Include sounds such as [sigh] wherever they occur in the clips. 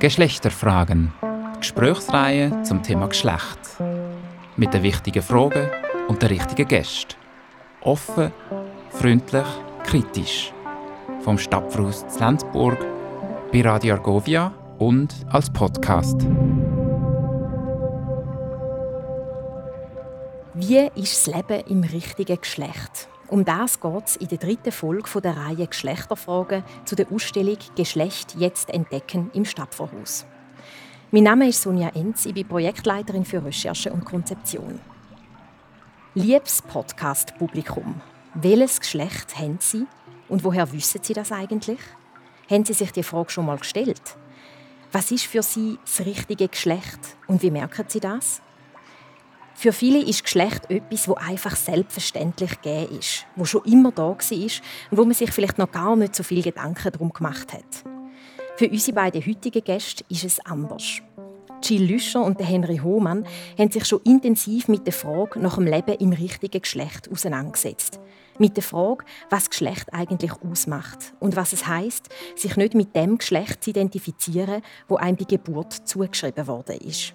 Geschlechterfragen. Gesprächsreihe zum Thema Geschlecht. Mit den wichtigen Fragen und den richtigen Gästen. Offen, freundlich, kritisch. Vom Stadtfruss zu Lenzburg, bei Radio Argovia und als Podcast. Wie ist das Leben im richtigen Geschlecht? Um das geht es in der dritten Folge der Reihe Geschlechterfragen zu der Ausstellung Geschlecht jetzt entdecken im Stadtvorhaus. Mein Name ist Sonja Enz, ich bin Projektleiterin für Recherche und Konzeption. Liebes Podcast-Publikum, welches Geschlecht haben Sie und woher wissen Sie das eigentlich? Haben Sie sich die Frage schon mal gestellt? Was ist für Sie das richtige Geschlecht und wie merken Sie das? Für viele ist Geschlecht etwas, wo einfach selbstverständlich gegeben ist, wo schon immer da war und wo man sich vielleicht noch gar nicht so viel Gedanken darum gemacht hat. Für unsere beiden heutigen Gäste ist es anders. Jill Lüscher und Henry Hohmann haben sich schon intensiv mit der Frage nach dem Leben im richtigen Geschlecht auseinandergesetzt. Mit der Frage, was Geschlecht eigentlich ausmacht und was es heißt, sich nicht mit dem Geschlecht zu identifizieren, wo einem die Geburt zugeschrieben worden ist.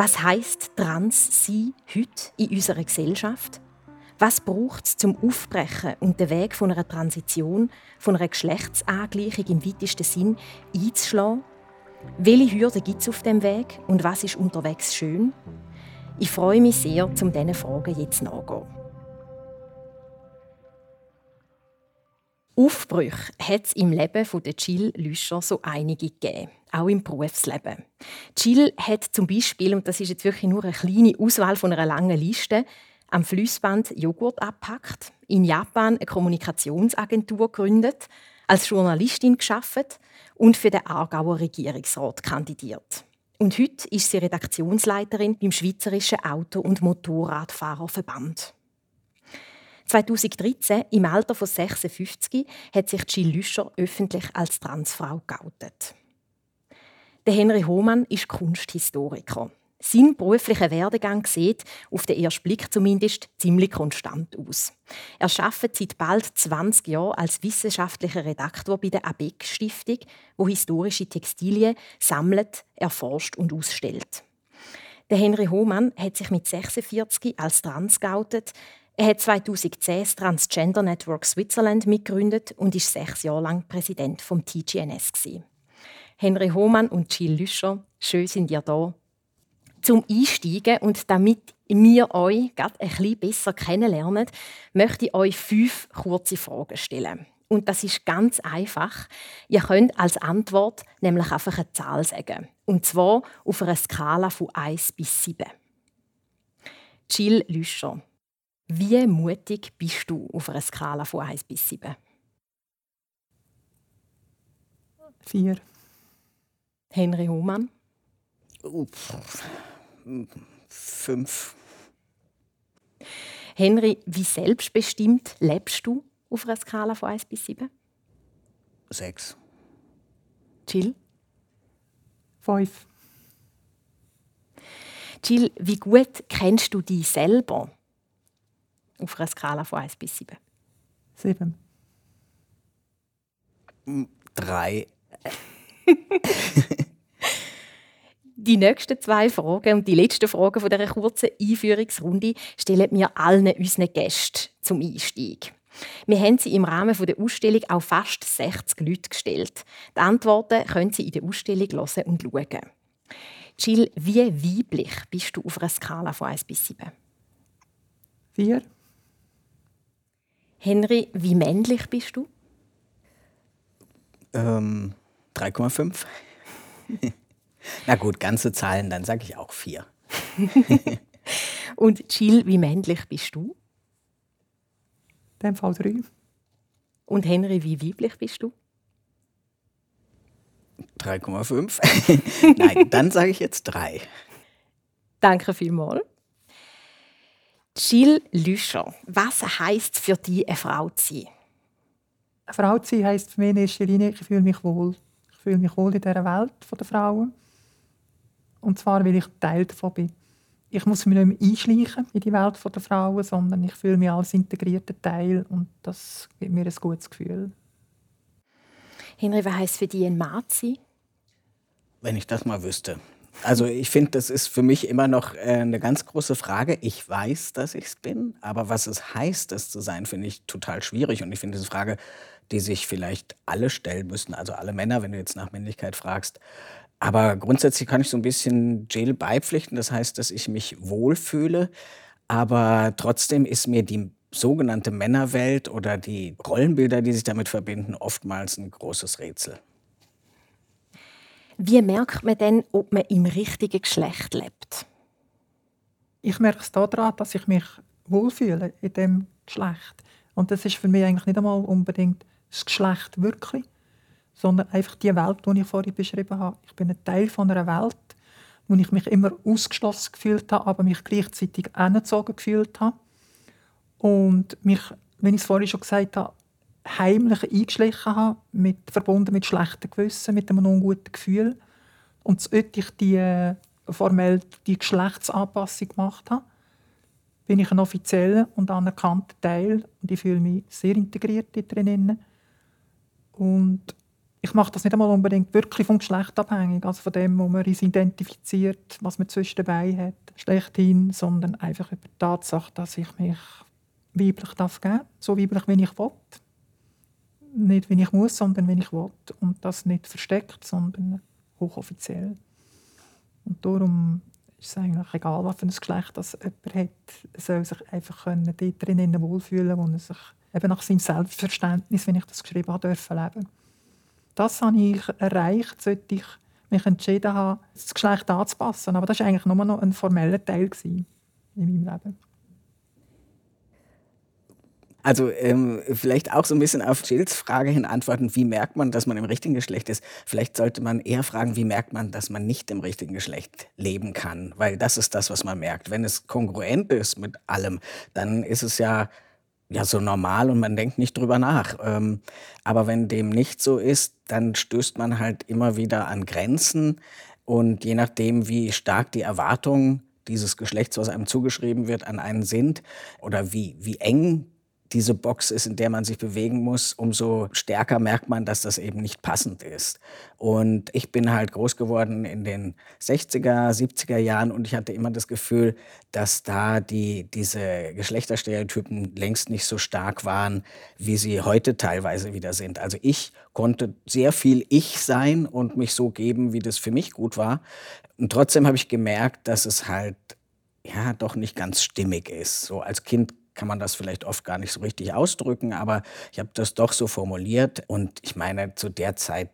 Was heißt trans sein heute in unserer Gesellschaft? Was braucht es zum Aufbrechen und den Weg von einer Transition, von einer Geschlechtsangleichung im weitesten Sinn einzuschlagen? Welche Hürden gibt es auf dem Weg und was ist unterwegs schön? Ich freue mich sehr, um diesen Fragen jetzt nachzugehen. Aufbrüche hat es im Leben von Jill Lüscher so einige gegeben, auch im Berufsleben. Jill hat zum Beispiel, und das ist jetzt wirklich nur eine kleine Auswahl von einer langen Liste, am Fließband Joghurt abpackt, in Japan eine Kommunikationsagentur gegründet, als Journalistin geschafft und für den Aargauer Regierungsrat kandidiert. Und heute ist sie Redaktionsleiterin beim Schweizerischen Auto- und Motorradfahrerverband. 2013, im Alter von 56, hat sich Jill Lüscher öffentlich als Transfrau geoutet. Der Henry Hohmann ist Kunsthistoriker. Sein beruflicher Werdegang sieht, auf den ersten Blick zumindest, ziemlich konstant aus. Er arbeitet seit bald 20 Jahren als wissenschaftlicher Redaktor bei der ABEC Stiftung, wo historische Textilien sammelt, erforscht und ausstellt. Der Henry Hohmann hat sich mit 46 als Trans geoutet, er hat 2010 das Transgender Network Switzerland mitgegründet und ist sechs Jahre lang Präsident vom TGNS. Henry Hohmann und Jill Lüscher, schön sind ihr da. Zum Einsteigen und damit wir euch ein bisschen besser kennenlernen, möchte ich euch fünf kurze Fragen stellen. Und das ist ganz einfach. Ihr könnt als Antwort nämlich einfach eine Zahl sagen. Und zwar auf einer Skala von 1 bis 7. Jill Lüscher. Wie mutig bist du auf einer Skala von 1 bis 7? 4. Henry Hohmann? Fünf. Henry, wie selbstbestimmt lebst du auf einer Skala von 1 bis 7? Sechs. Jill? 5. Jill, wie gut kennst du dich selber? Auf einer Skala von 1 bis 7. 7. Drei. [laughs] Die nächsten zwei Fragen und die letzten Fragen von dieser kurzen Einführungsrunde stellen wir allen unseren Gästen zum Einstieg. Wir haben sie im Rahmen der Ausstellung auch fast 60 Leute gestellt. Die Antworten können Sie in der Ausstellung hören und schauen. Jill, wie weiblich bist du auf einer Skala von 1 bis 7? 4. Henry, wie männlich bist du? Ähm, 3,5. [laughs] Na gut, ganze Zahlen, dann sage ich auch 4. [laughs] Und Jill, wie männlich bist du? In dem Fall 3. Und Henry, wie weiblich bist du? 3,5. [laughs] Nein, dann sage ich jetzt 3. Danke vielmals. Jill Lüscher, was heisst für dich, eine Frau zu sein? Eine Frau zu sein heisst für mich in erster Linie, ich fühle mich wohl. Ich fühle mich wohl in dieser Welt der Frauen. Und zwar, weil ich Teil davon bin. Ich muss mich nicht mehr einschleichen in die Welt der Frauen, sondern ich fühle mich als integrierter Teil und das gibt mir ein gutes Gefühl. Henry, was heisst für dich ein Mann zu sein? Wenn ich das mal wüsste. Also ich finde, das ist für mich immer noch äh, eine ganz große Frage. Ich weiß, dass ich es bin, aber was es heißt, das zu sein, finde ich total schwierig. Und ich finde, diese Frage, die sich vielleicht alle stellen müssen, also alle Männer, wenn du jetzt nach Männlichkeit fragst. Aber grundsätzlich kann ich so ein bisschen Jill beipflichten. Das heißt, dass ich mich wohlfühle. Aber trotzdem ist mir die sogenannte Männerwelt oder die Rollenbilder, die sich damit verbinden, oftmals ein großes Rätsel. Wie merkt man denn, ob man im richtigen Geschlecht lebt? Ich merke es daran, dass ich mich wohlfühle in dem Geschlecht. Und das ist für mich eigentlich nicht einmal unbedingt das Geschlecht wirklich, sondern einfach die Welt, die ich vorhin beschrieben habe. Ich bin ein Teil von einer Welt, wo ich mich immer ausgeschlossen gefühlt habe, aber mich gleichzeitig angezogen gefühlt habe. Und mich, wenn ich es vorhin schon gesagt habe, heimlich eingeschlichen habe, mit, verbunden mit schlechtem Gewissen, mit einem unguten Gefühl. Und so ich die, äh, formell die Geschlechtsanpassung gemacht habe, bin ich ein offizieller und anerkannter Teil und ich fühle mich sehr integriert drin. Und ich mache das nicht einmal unbedingt wirklich vom Geschlecht abhängig, also von dem, wo man sich identifiziert, was man zwischen dabei hat, schlechthin, sondern einfach über die Tatsache, dass ich mich weiblich darf geben, so weiblich, wie ich will nicht, wie ich muss, sondern wie ich will. Und das nicht versteckt, sondern hochoffiziell. Und darum ist es eigentlich egal, was für ein Geschlecht das jemand hat. Er soll sich einfach können, dort drinnen wohlfühlen wo er sich eben nach seinem Selbstverständnis, wenn ich das geschrieben habe, dürfen leben. Das habe ich erreicht, sollte ich mich entschieden haben, das Geschlecht anzupassen. Aber das war eigentlich nur noch ein formeller Teil in meinem Leben. Also ähm, vielleicht auch so ein bisschen auf Jills Frage hin antworten, wie merkt man, dass man im richtigen Geschlecht ist? Vielleicht sollte man eher fragen, wie merkt man, dass man nicht im richtigen Geschlecht leben kann? Weil das ist das, was man merkt. Wenn es kongruent ist mit allem, dann ist es ja ja so normal und man denkt nicht drüber nach. Ähm, aber wenn dem nicht so ist, dann stößt man halt immer wieder an Grenzen und je nachdem, wie stark die Erwartungen dieses Geschlechts, was einem zugeschrieben wird, an einen sind oder wie, wie eng diese Box ist, in der man sich bewegen muss, umso stärker merkt man, dass das eben nicht passend ist. Und ich bin halt groß geworden in den 60er, 70er Jahren und ich hatte immer das Gefühl, dass da die, diese Geschlechterstereotypen längst nicht so stark waren, wie sie heute teilweise wieder sind. Also ich konnte sehr viel ich sein und mich so geben, wie das für mich gut war. Und trotzdem habe ich gemerkt, dass es halt ja doch nicht ganz stimmig ist. So als Kind kann man das vielleicht oft gar nicht so richtig ausdrücken, aber ich habe das doch so formuliert. Und ich meine, zu der Zeit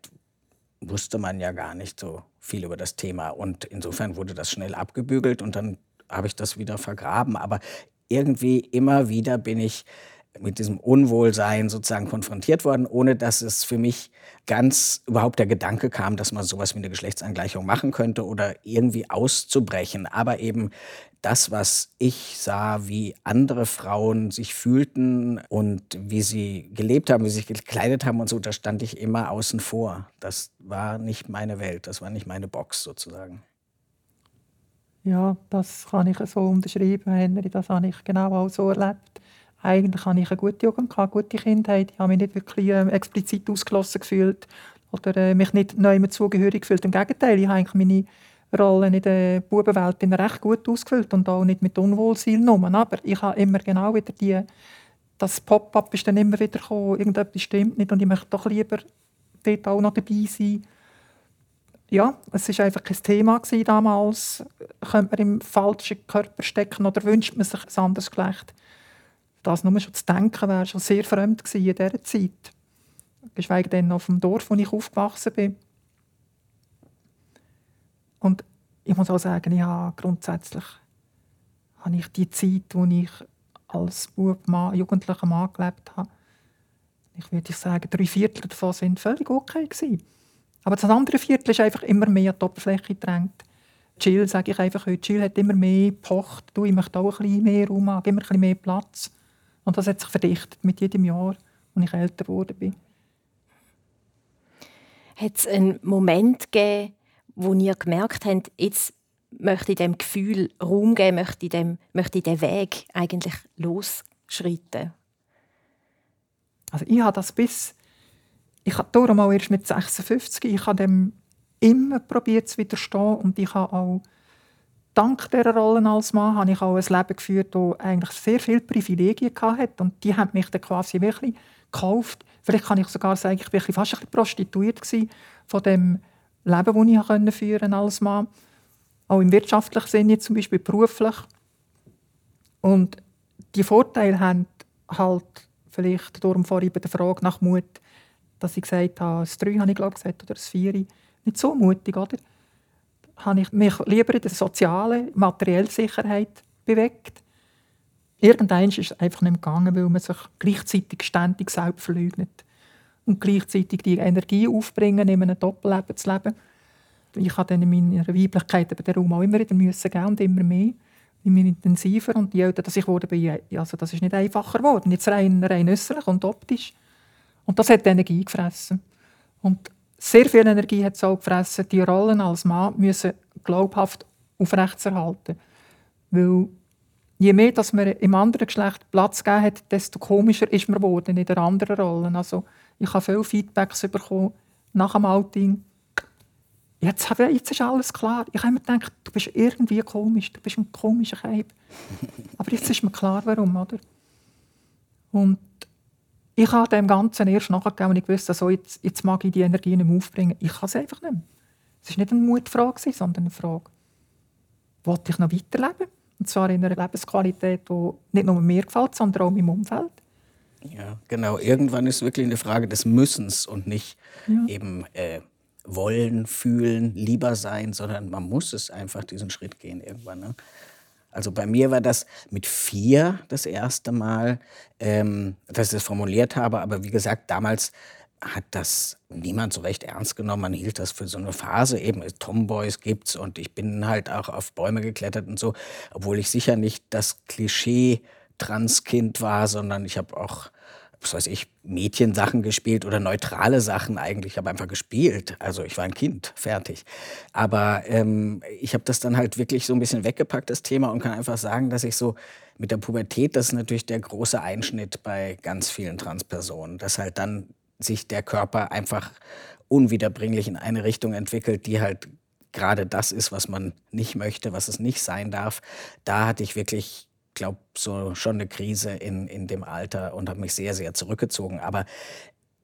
wusste man ja gar nicht so viel über das Thema. Und insofern wurde das schnell abgebügelt und dann habe ich das wieder vergraben. Aber irgendwie immer wieder bin ich mit diesem Unwohlsein sozusagen konfrontiert worden, ohne dass es für mich ganz überhaupt der Gedanke kam, dass man sowas wie eine Geschlechtsangleichung machen könnte oder irgendwie auszubrechen. Aber eben das, was ich sah, wie andere Frauen sich fühlten und wie sie gelebt haben, wie sie sich gekleidet haben und so, da stand ich immer außen vor. Das war nicht meine Welt, das war nicht meine Box sozusagen. Ja, das kann ich so unterschreiben, Henry. Das habe ich genau auch so erlebt. Eigentlich hatte ich eine gute Jugend, eine gute Kindheit. Ich habe mich nicht wirklich äh, explizit ausgeschlossen gefühlt oder äh, mich nicht neu zugehörig gefühlt. Im Gegenteil, ich habe eigentlich meine Rolle in der Bubenwelt recht gut ausgefüllt und auch nicht mit Unwohlsein genommen. Aber ich habe immer genau wieder die, das Pop-up ist dann immer wieder gekommen, irgendetwas stimmt nicht und ich möchte doch lieber dort auch noch dabei sein. Ja, es war einfach kein Thema damals. Könnte man im falschen Körper stecken oder wünscht man sich ein anderes Geschlecht? Das nur schon zu denken, wäre schon sehr fremd in dieser Zeit. Geschweige denn auf dem Dorf, wo ich aufgewachsen bin. Und ich muss auch sagen, ich grundsätzlich habe ich die Zeit, wo ich als Bub, Mann, jugendlicher Mann gelebt habe, ich würde sagen, drei Viertel davon sind völlig okay gewesen. Aber das andere Viertel ist einfach immer mehr an die Oberfläche gedrängt. Chill, sage ich einfach heute. Chill hat immer mehr gepocht. Du, ich möchte auch ein bisschen mehr Raum haben, immer ein bisschen mehr Platz. Und das hat sich verdichtet mit jedem Jahr, als ich älter geworden bin. Hat es einen Moment gegeben, wo ihr gemerkt habt, jetzt möchte ich dem Gefühl Raum geben, möchte ich, dem, möchte ich den Weg eigentlich losschreiten? Also ich habe das bis, ich habe darum auch erst mit 56, ich habe dem immer probiert zu widerstehen und ich habe auch dank dieser Rollen als Mann habe ich auch ein Leben geführt, das eigentlich sehr viele Privilegien hatte und die haben mich dann quasi wirklich gekauft. Vielleicht kann ich sogar sagen, ich war fast ein bisschen prostituiert von dem Leben, das ich führen als Mann. Auch im wirtschaftlichen Sinne, zum Beispiel beruflich. Und die Vorteile haben halt vielleicht darum vorhin bei der Frage nach Mut, dass ich gesagt habe, das 3 habe ich glaube gesagt, oder das 4, nicht so mutig, oder? Habe ich mich lieber in der sozialen, materiellen Sicherheit bewegt. Irgendwann ist es einfach nicht gegangen, weil man sich gleichzeitig ständig selbst verleugnet und gleichzeitig die Energie aufbringen, in einem Doppelleben zu leben. Ich habe dann in meiner Weiblichkeit den Raum auch immer wieder müssen und immer mehr, immer intensiver. Und je älter dass ich wurde, also das ist nicht einfacher geworden. Jetzt rein, rein äußerlich und optisch. Und das hat Energie gefressen. Und sehr viel Energie hat es auch gefressen, die Rollen als Mann müssen glaubhaft aufrechtzuerhalten. Weil je mehr dass man im anderen Geschlecht Platz gegeben hat, desto komischer ist man geworden in der anderen Rolle. Also ich habe viele Feedbacks bekommen nach dem Outing. Jetzt, habe, jetzt ist alles klar. Ich habe mir gedacht, du bist irgendwie komisch, du bist ein komischer Keib. Aber jetzt ist mir klar, warum, oder? Und ich habe dem Ganzen erst nachgegeben und ich wusste, also jetzt, jetzt mag ich die Energie nicht mehr aufbringen. Ich kann es einfach nicht mehr. Es war nicht eine Mutfrage, sondern eine Frage, wollte ich noch weiterleben? Und zwar in einer Lebensqualität, die nicht nur mir gefällt, sondern auch meinem Umfeld. Ja, genau. Irgendwann ist es wirklich eine Frage des Müssens und nicht ja. eben äh, wollen, fühlen, lieber sein, sondern man muss es einfach diesen Schritt gehen irgendwann. Ne? Also bei mir war das mit vier das erste Mal, ähm, dass ich das formuliert habe. Aber wie gesagt, damals hat das niemand so recht ernst genommen. Man hielt das für so eine Phase. Eben Tomboys gibt's und ich bin halt auch auf Bäume geklettert und so, obwohl ich sicher nicht das Klischee Transkind war, sondern ich habe auch was weiß ich, Mädchensachen gespielt oder neutrale Sachen eigentlich. Ich habe einfach gespielt. Also ich war ein Kind, fertig. Aber ähm, ich habe das dann halt wirklich so ein bisschen weggepackt, das Thema, und kann einfach sagen, dass ich so mit der Pubertät, das ist natürlich der große Einschnitt bei ganz vielen Transpersonen, dass halt dann sich der Körper einfach unwiederbringlich in eine Richtung entwickelt, die halt gerade das ist, was man nicht möchte, was es nicht sein darf. Da hatte ich wirklich glaube, so schon eine Krise in, in dem Alter und habe mich sehr, sehr zurückgezogen. Aber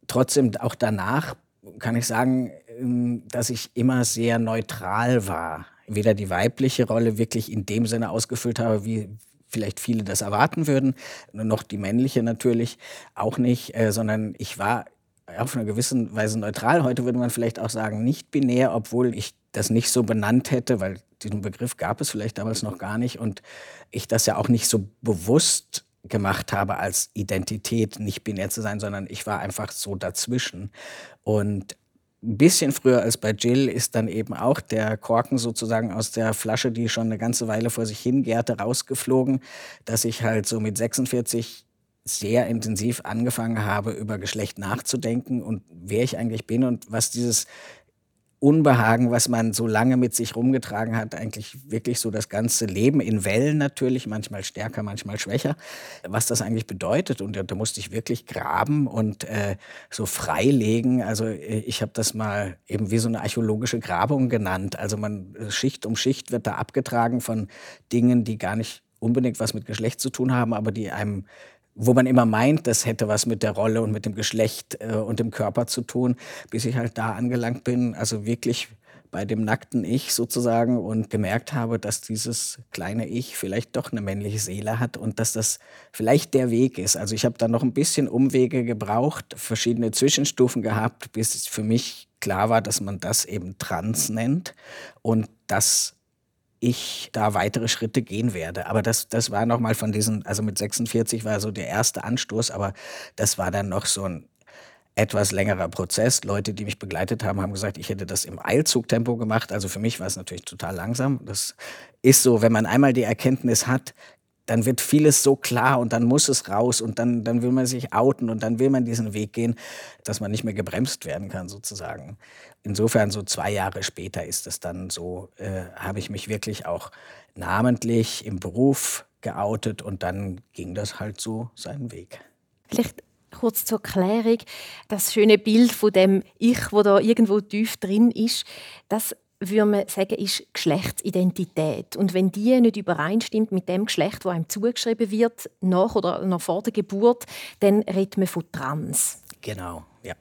trotzdem, auch danach kann ich sagen, ähm, dass ich immer sehr neutral war. Weder die weibliche Rolle wirklich in dem Sinne ausgefüllt habe, wie vielleicht viele das erwarten würden, noch die männliche natürlich auch nicht, äh, sondern ich war auf einer gewissen Weise neutral. Heute würde man vielleicht auch sagen, nicht binär, obwohl ich das nicht so benannt hätte, weil diesen Begriff gab es vielleicht damals noch gar nicht und ich das ja auch nicht so bewusst gemacht habe als Identität, nicht binär zu sein, sondern ich war einfach so dazwischen. Und ein bisschen früher als bei Jill ist dann eben auch der Korken sozusagen aus der Flasche, die schon eine ganze Weile vor sich hingärte, rausgeflogen, dass ich halt so mit 46 sehr intensiv angefangen habe, über Geschlecht nachzudenken und wer ich eigentlich bin und was dieses Unbehagen, was man so lange mit sich rumgetragen hat, eigentlich wirklich so das ganze Leben in Wellen natürlich, manchmal stärker, manchmal schwächer, was das eigentlich bedeutet. Und da musste ich wirklich graben und äh, so freilegen. Also äh, ich habe das mal eben wie so eine archäologische Grabung genannt. Also man Schicht um Schicht wird da abgetragen von Dingen, die gar nicht unbedingt was mit Geschlecht zu tun haben, aber die einem wo man immer meint, das hätte was mit der Rolle und mit dem Geschlecht äh, und dem Körper zu tun, bis ich halt da angelangt bin, also wirklich bei dem nackten Ich sozusagen und gemerkt habe, dass dieses kleine Ich vielleicht doch eine männliche Seele hat und dass das vielleicht der Weg ist. Also ich habe da noch ein bisschen Umwege gebraucht, verschiedene Zwischenstufen gehabt, bis es für mich klar war, dass man das eben trans nennt und das ich da weitere Schritte gehen werde. Aber das, das war nochmal von diesen, also mit 46 war so der erste Anstoß, aber das war dann noch so ein etwas längerer Prozess. Leute, die mich begleitet haben, haben gesagt, ich hätte das im Eilzugtempo gemacht. Also für mich war es natürlich total langsam. Das ist so, wenn man einmal die Erkenntnis hat, dann wird vieles so klar und dann muss es raus und dann, dann will man sich outen und dann will man diesen Weg gehen, dass man nicht mehr gebremst werden kann sozusagen. Insofern so zwei Jahre später ist es dann so, äh, habe ich mich wirklich auch namentlich im Beruf geoutet und dann ging das halt so seinen Weg. Vielleicht Kurz zur Klärung, das schöne Bild von dem Ich, wo da irgendwo tief drin ist, das würde man sagen, ist Geschlechtsidentität. Und wenn die nicht übereinstimmt mit dem Geschlecht, wo einem zugeschrieben wird, nach oder noch vor der Geburt, dann redet man von Trans. Genau, ja.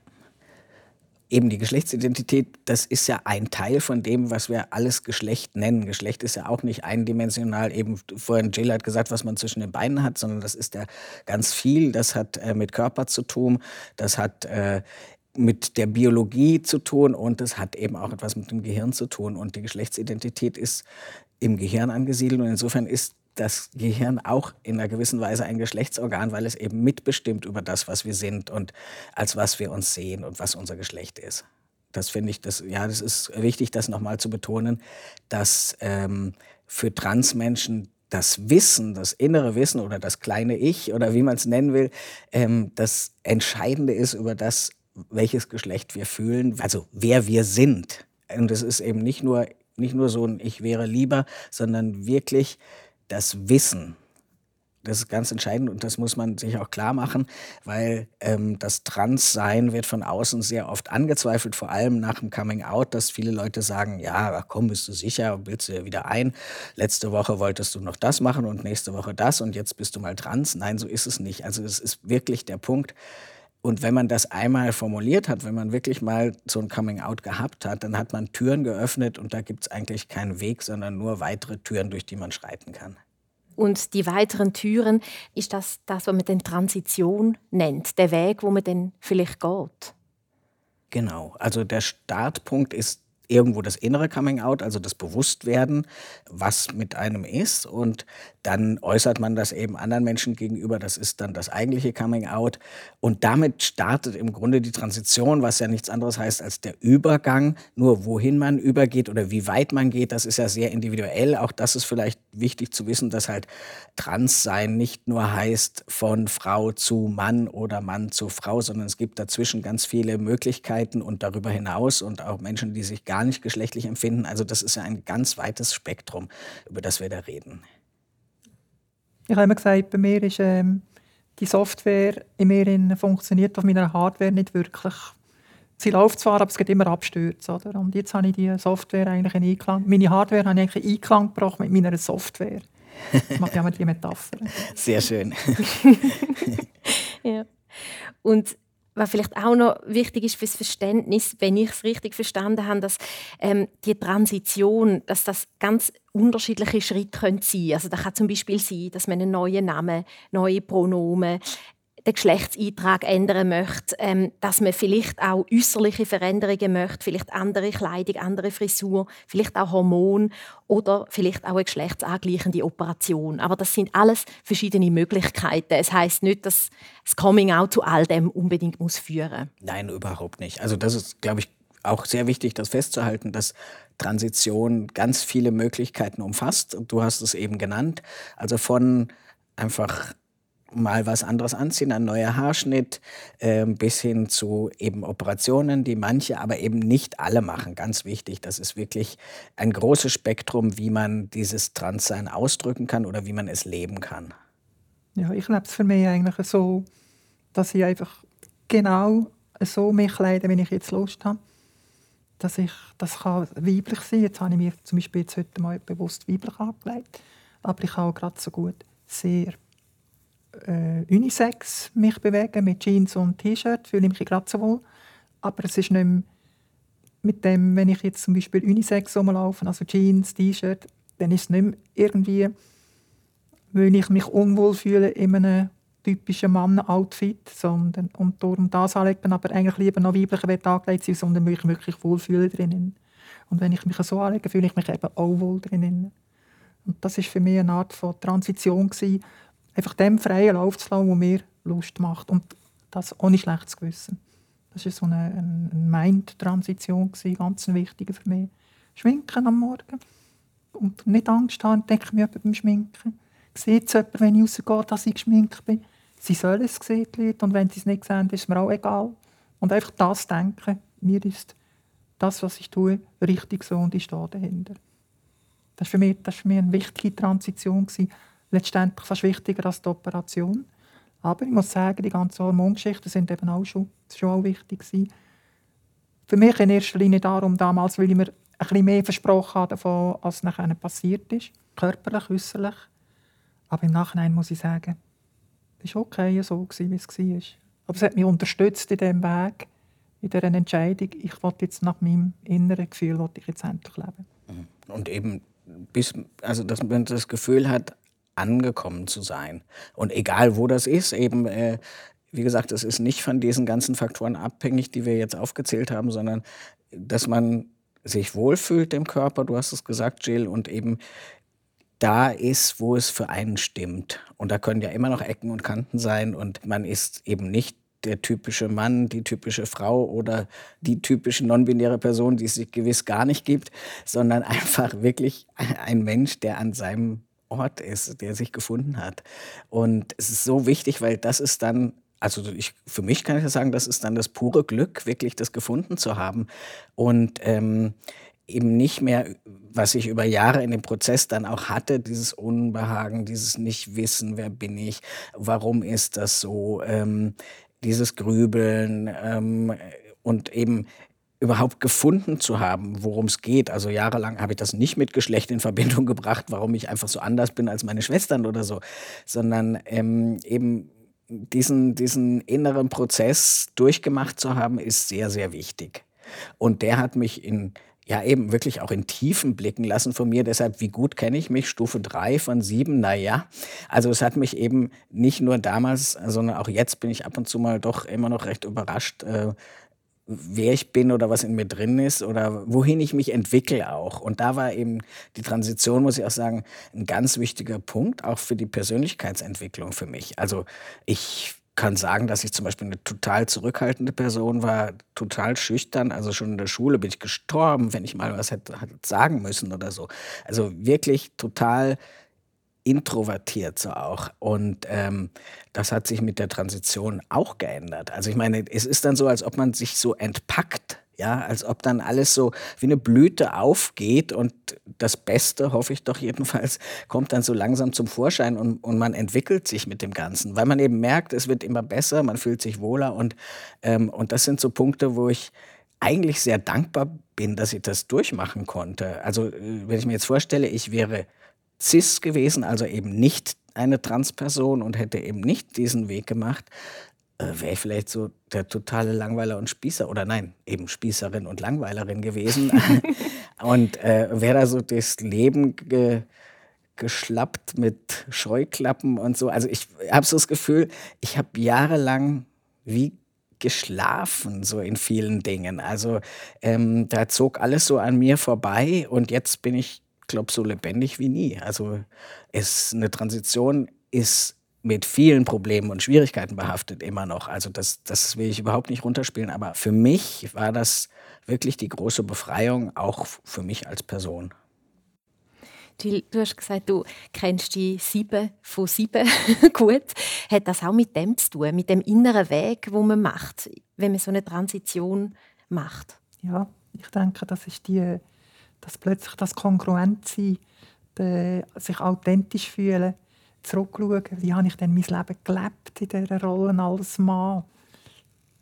Eben die Geschlechtsidentität, das ist ja ein Teil von dem, was wir alles Geschlecht nennen. Geschlecht ist ja auch nicht eindimensional. Eben vorhin Jill hat gesagt, was man zwischen den Beinen hat, sondern das ist ja ganz viel. Das hat äh, mit Körper zu tun. Das hat äh, mit der Biologie zu tun und es hat eben auch etwas mit dem Gehirn zu tun. Und die Geschlechtsidentität ist im Gehirn angesiedelt und insofern ist das Gehirn auch in einer gewissen Weise ein Geschlechtsorgan, weil es eben mitbestimmt über das, was wir sind und als was wir uns sehen und was unser Geschlecht ist. Das finde ich, das, ja, das ist wichtig, das nochmal zu betonen, dass ähm, für Transmenschen das Wissen, das innere Wissen oder das kleine Ich oder wie man es nennen will, ähm, das Entscheidende ist über das, welches Geschlecht wir fühlen, also wer wir sind. Und es ist eben nicht nur, nicht nur so ein Ich wäre lieber, sondern wirklich das Wissen. Das ist ganz entscheidend und das muss man sich auch klar machen, weil ähm, das Transsein wird von außen sehr oft angezweifelt, vor allem nach dem Coming Out, dass viele Leute sagen, ja, komm, bist du sicher, bildest du dir wieder ein. Letzte Woche wolltest du noch das machen und nächste Woche das und jetzt bist du mal trans. Nein, so ist es nicht. Also es ist wirklich der Punkt, und wenn man das einmal formuliert hat, wenn man wirklich mal so ein Coming-out gehabt hat, dann hat man Türen geöffnet und da gibt es eigentlich keinen Weg, sondern nur weitere Türen, durch die man schreiten kann. Und die weiteren Türen ist das, das was man dann Transition nennt, der Weg, wo man dann vielleicht geht. Genau, also der Startpunkt ist irgendwo das innere Coming Out, also das Bewusstwerden, was mit einem ist. Und dann äußert man das eben anderen Menschen gegenüber. Das ist dann das eigentliche Coming Out. Und damit startet im Grunde die Transition, was ja nichts anderes heißt als der Übergang. Nur wohin man übergeht oder wie weit man geht, das ist ja sehr individuell. Auch das ist vielleicht wichtig zu wissen, dass halt Transsein nicht nur heißt von Frau zu Mann oder Mann zu Frau, sondern es gibt dazwischen ganz viele Möglichkeiten und darüber hinaus und auch Menschen, die sich gar nicht geschlechtlich empfinden. Also das ist ja ein ganz weites Spektrum, über das wir da reden. Ich habe immer gesagt, bei mir ist ähm, die Software in mir funktioniert auf meiner Hardware nicht wirklich. Sie läuft zwar, aber es gibt immer Abstürze. Oder? Und jetzt habe ich die Software eigentlich in Einklang. Meine Hardware habe ich eigentlich in Einklang gebracht mit meiner Software. Das mache ich immer die Metapher. [laughs] Sehr schön. [laughs] ja. Und was vielleicht auch noch wichtig ist fürs Verständnis, wenn ich es richtig verstanden habe, dass ähm, die Transition, dass das ganz unterschiedliche Schritte können sein. Also da kann zum Beispiel sein, dass man einen neuen Namen, neue Pronomen, den Geschlechtseintrag ändern möchte, ähm, dass man vielleicht auch äußerliche Veränderungen möchte, vielleicht andere Kleidung, andere Frisur, vielleicht auch Hormon oder vielleicht auch eine geschlechtsangleichende Operation. Aber das sind alles verschiedene Möglichkeiten. Es heißt nicht, dass das Coming Out zu all dem unbedingt muss führen. Nein, überhaupt nicht. Also das ist, glaube ich, auch sehr wichtig, das festzuhalten, dass Transition ganz viele Möglichkeiten umfasst. Du hast es eben genannt. Also von einfach mal was anderes anziehen, ein neuer Haarschnitt, äh, bis hin zu eben Operationen, die manche, aber eben nicht alle machen. Ganz wichtig, das ist wirklich ein großes Spektrum, wie man dieses Transsein ausdrücken kann oder wie man es leben kann. Ja, ich lebe es für mich eigentlich so, dass ich einfach genau so mich kleide, wenn ich jetzt Lust habe. Dass ich, das kann weiblich sein. Jetzt habe ich mir zum Beispiel jetzt heute mal bewusst weiblich angelegt. Aber ich kann auch gerade so gut sehr äh, Unisex mich bewegen, mit Jeans und T-Shirt, fühle ich mich gerade so wohl. Aber es ist nicht mehr mit dem, wenn ich jetzt zum Beispiel Unisex rumlaufe, also Jeans, T-Shirt, dann ist es nicht mehr irgendwie, weil ich mich unwohl fühle in einem typischen Mann-Outfit, sondern und darum das anlegen, aber eigentlich lieber noch weiblicher angelegt sein, sondern mich wirklich wohlfühlen drinnen. Und wenn ich mich so anlege, fühle ich mich eben auch wohl drinnen. Und das ist für mich eine Art von Transition gewesen, einfach dem freien Lauf zu lassen, der mir Lust macht. Und das ohne schlechtes Gewissen. Das war so eine, eine Mind-Transition, ganz wichtige für mich. Schminken am Morgen. Und nicht Angst haben, denke mir beim Schminken. Sieht es jemand, wenn ich rausgehe, dass ich geschminkt bin? Sie sollen es sehen, die Leute. Und wenn sie es nicht sehen, ist es mir auch egal. Und einfach das denken, mir ist das, was ich tue, richtig so und ich stehe dahinter. Das war für mich, das war für mich eine wichtige Transition. Gewesen letztendlich fast wichtiger als die Operation. Aber ich muss sagen, die ganzen Hormongeschichten sind eben auch schon, schon auch wichtig gewesen. Für mich in erster Linie darum damals, weil ich mir ein bisschen mehr versprochen habe davon, als nachher passiert ist. Körperlich, äußerlich. Aber im Nachhinein muss ich sagen, es war okay so, wie es war. Aber es hat mich unterstützt in diesem Weg, in dieser Entscheidung. Ich wollte jetzt nach meinem inneren Gefühl ich jetzt endlich leben. Mhm. Und eben, bis, also dass man das Gefühl hat, angekommen zu sein. Und egal wo das ist, eben, äh, wie gesagt, es ist nicht von diesen ganzen Faktoren abhängig, die wir jetzt aufgezählt haben, sondern dass man sich wohlfühlt im Körper, du hast es gesagt, Jill, und eben da ist, wo es für einen stimmt. Und da können ja immer noch Ecken und Kanten sein und man ist eben nicht der typische Mann, die typische Frau oder die typische non-binäre Person, die es sich gewiss gar nicht gibt, sondern [laughs] einfach wirklich ein Mensch, der an seinem Ort ist, der sich gefunden hat. Und es ist so wichtig, weil das ist dann also ich, für mich kann ich sagen, das ist dann das pure Glück, wirklich das gefunden zu haben. Und ähm, eben nicht mehr, was ich über Jahre in dem Prozess dann auch hatte, dieses Unbehagen, dieses Nicht-Wissen, wer bin ich, warum ist das so, ähm, dieses Grübeln ähm, und eben überhaupt gefunden zu haben, worum es geht. Also jahrelang habe ich das nicht mit Geschlecht in Verbindung gebracht, warum ich einfach so anders bin als meine Schwestern oder so, sondern ähm, eben diesen, diesen inneren Prozess durchgemacht zu haben, ist sehr, sehr wichtig. Und der hat mich in ja eben wirklich auch in Tiefen blicken lassen von mir. Deshalb, wie gut kenne ich mich? Stufe 3 von 7, naja. Also es hat mich eben nicht nur damals, sondern auch jetzt bin ich ab und zu mal doch immer noch recht überrascht, äh, wer ich bin oder was in mir drin ist oder wohin ich mich entwickle auch. Und da war eben die Transition, muss ich auch sagen, ein ganz wichtiger Punkt, auch für die Persönlichkeitsentwicklung für mich. Also ich kann sagen, dass ich zum Beispiel eine total zurückhaltende Person war, total schüchtern. Also schon in der Schule bin ich gestorben, wenn ich mal was hätte, sagen müssen oder so. Also wirklich total introvertiert so auch. Und ähm, das hat sich mit der Transition auch geändert. Also ich meine, es ist dann so, als ob man sich so entpackt ja, als ob dann alles so wie eine Blüte aufgeht und das Beste, hoffe ich doch jedenfalls, kommt dann so langsam zum Vorschein und, und man entwickelt sich mit dem Ganzen, weil man eben merkt, es wird immer besser, man fühlt sich wohler und, ähm, und das sind so Punkte, wo ich eigentlich sehr dankbar bin, dass ich das durchmachen konnte. Also äh, wenn ich mir jetzt vorstelle, ich wäre cis gewesen, also eben nicht eine Transperson und hätte eben nicht diesen Weg gemacht, äh, wäre ich vielleicht so der totale Langweiler und Spießer oder nein, eben Spießerin und Langweilerin gewesen [laughs] und äh, wäre da so das Leben ge geschlappt mit Scheuklappen und so. Also ich habe so das Gefühl, ich habe jahrelang wie geschlafen, so in vielen Dingen. Also ähm, da zog alles so an mir vorbei und jetzt bin ich, glaube so lebendig wie nie. Also es eine Transition ist mit vielen Problemen und Schwierigkeiten behaftet immer noch. Also das, das will ich überhaupt nicht runterspielen. Aber für mich war das wirklich die große Befreiung, auch für mich als Person. Jill, du hast gesagt, du kennst die sieben von sieben [laughs] gut. Hat das auch mit dem zu tun, mit dem inneren Weg, wo man macht, wenn man so eine Transition macht? Ja, ich denke, das ist die, dass plötzlich das Kongruentsein, sich authentisch fühlen, zurückschauen, wie habe ich denn mein Leben gelebt in dieser Rolle als Mann?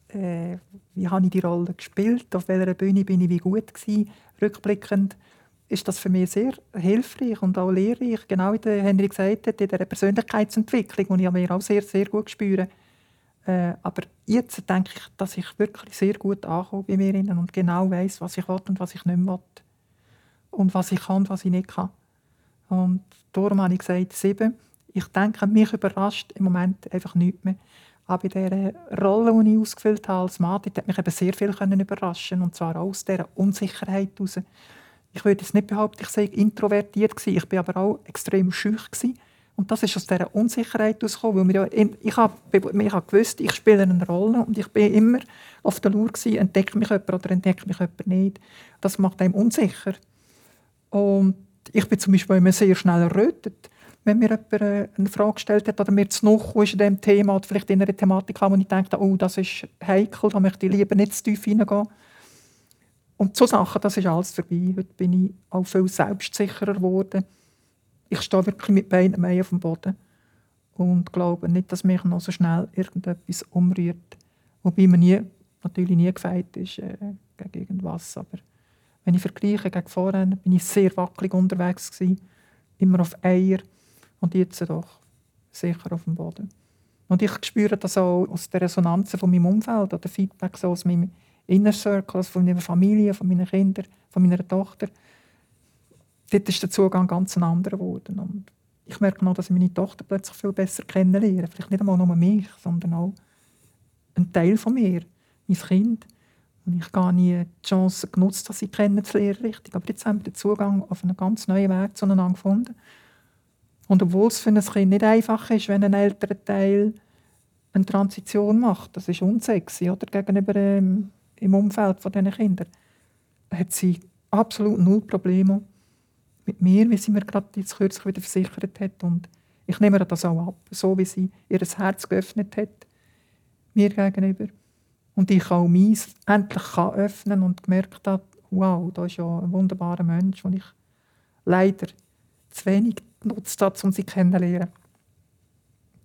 Äh, wie habe ich die Rolle gespielt? Auf welcher Bühne bin ich wie gut gewesen? Rückblickend ist das für mich sehr hilfreich und auch lehrreich. Genau wie Henry gesagt hat, in dieser Persönlichkeitsentwicklung, die ich mir auch sehr, sehr gut spüre. Äh, aber jetzt denke ich, dass ich wirklich sehr gut ankomme bei mir und genau weiß, was ich will und was ich nicht will. Und was ich kann und was ich nicht kann. Und darum habe ich gesagt, sieben. Ich denke, mich überrascht im Moment einfach nichts mehr. Aber in dieser Rolle, die ich ausgefüllt habe als Mann, hat mich eben sehr viel überraschen Und zwar aus dieser Unsicherheit heraus. Ich würde jetzt nicht behaupten, ich sei introvertiert gewesen. Ich war aber auch extrem schüch gewesen. Und das ist aus dieser Unsicherheit herausgekommen, weil ja, ich habe habe gewusst, ich spiele eine Rolle und ich bin immer auf der gewesen, entdeckt mich jemand oder entdeckt mich jemand nicht. Das macht einem unsicher. Und ich bin zum Beispiel immer sehr schnell errötet wenn mir jemand äh, eine Frage gestellt hat oder mir zu noch in diesem Thema oder vielleicht in einer Thematik haben, wo ich denke, oh, das ist heikel, da möchte ich lieber nicht zu tief hineingehen. Und so Sachen, das ist alles vorbei. Heute bin ich auch viel selbstsicherer geworden. Ich stehe wirklich mit beiden mehr auf dem Boden. und glaube nicht, dass mich noch so schnell irgendetwas umrührt. Wobei man nie, natürlich nie gefeit ist äh, gegen irgendwas. Aber wenn ich vergleiche gegen vorhin, bin ich sehr wackelig unterwegs gewesen, immer auf Eier und jetzt doch sicher auf dem Boden. Und ich spüre das auch aus der Resonanz von meinem Umfeld oder Feedback so aus meinem Inner Circle, von meiner Familie, von meinen Kindern, von meiner Tochter. Dort ist der Zugang ganz ein anderer geworden. Und ich merke noch, dass ich meine Tochter plötzlich viel besser kennenlerne. Vielleicht nicht einmal nur mich, sondern auch einen Teil von mir, mein Kind. Und ich gar nie die Chance genutzt, dass sie kennenzulernen richtig. Aber jetzt haben wir den Zugang auf einen ganz neuen Weg zueinander gefunden. Und obwohl es für ein Kind nicht einfach ist, wenn ein älterer Teil eine Transition macht, das ist unsexy oder gegenüber ähm, im Umfeld von diesen Kindern, hat sie absolut null Probleme mit mir, wie sie mir gerade jetzt kürzlich wieder versichert hat. Und ich nehme das auch ab, so wie sie ihr Herz geöffnet hat mir gegenüber. Und ich auch meins endlich kann öffnen und gemerkt habe, wow, da ist ja ein wunderbarer Mensch, den ich leider zu wenig genutzt habe, um sie kennenzulernen.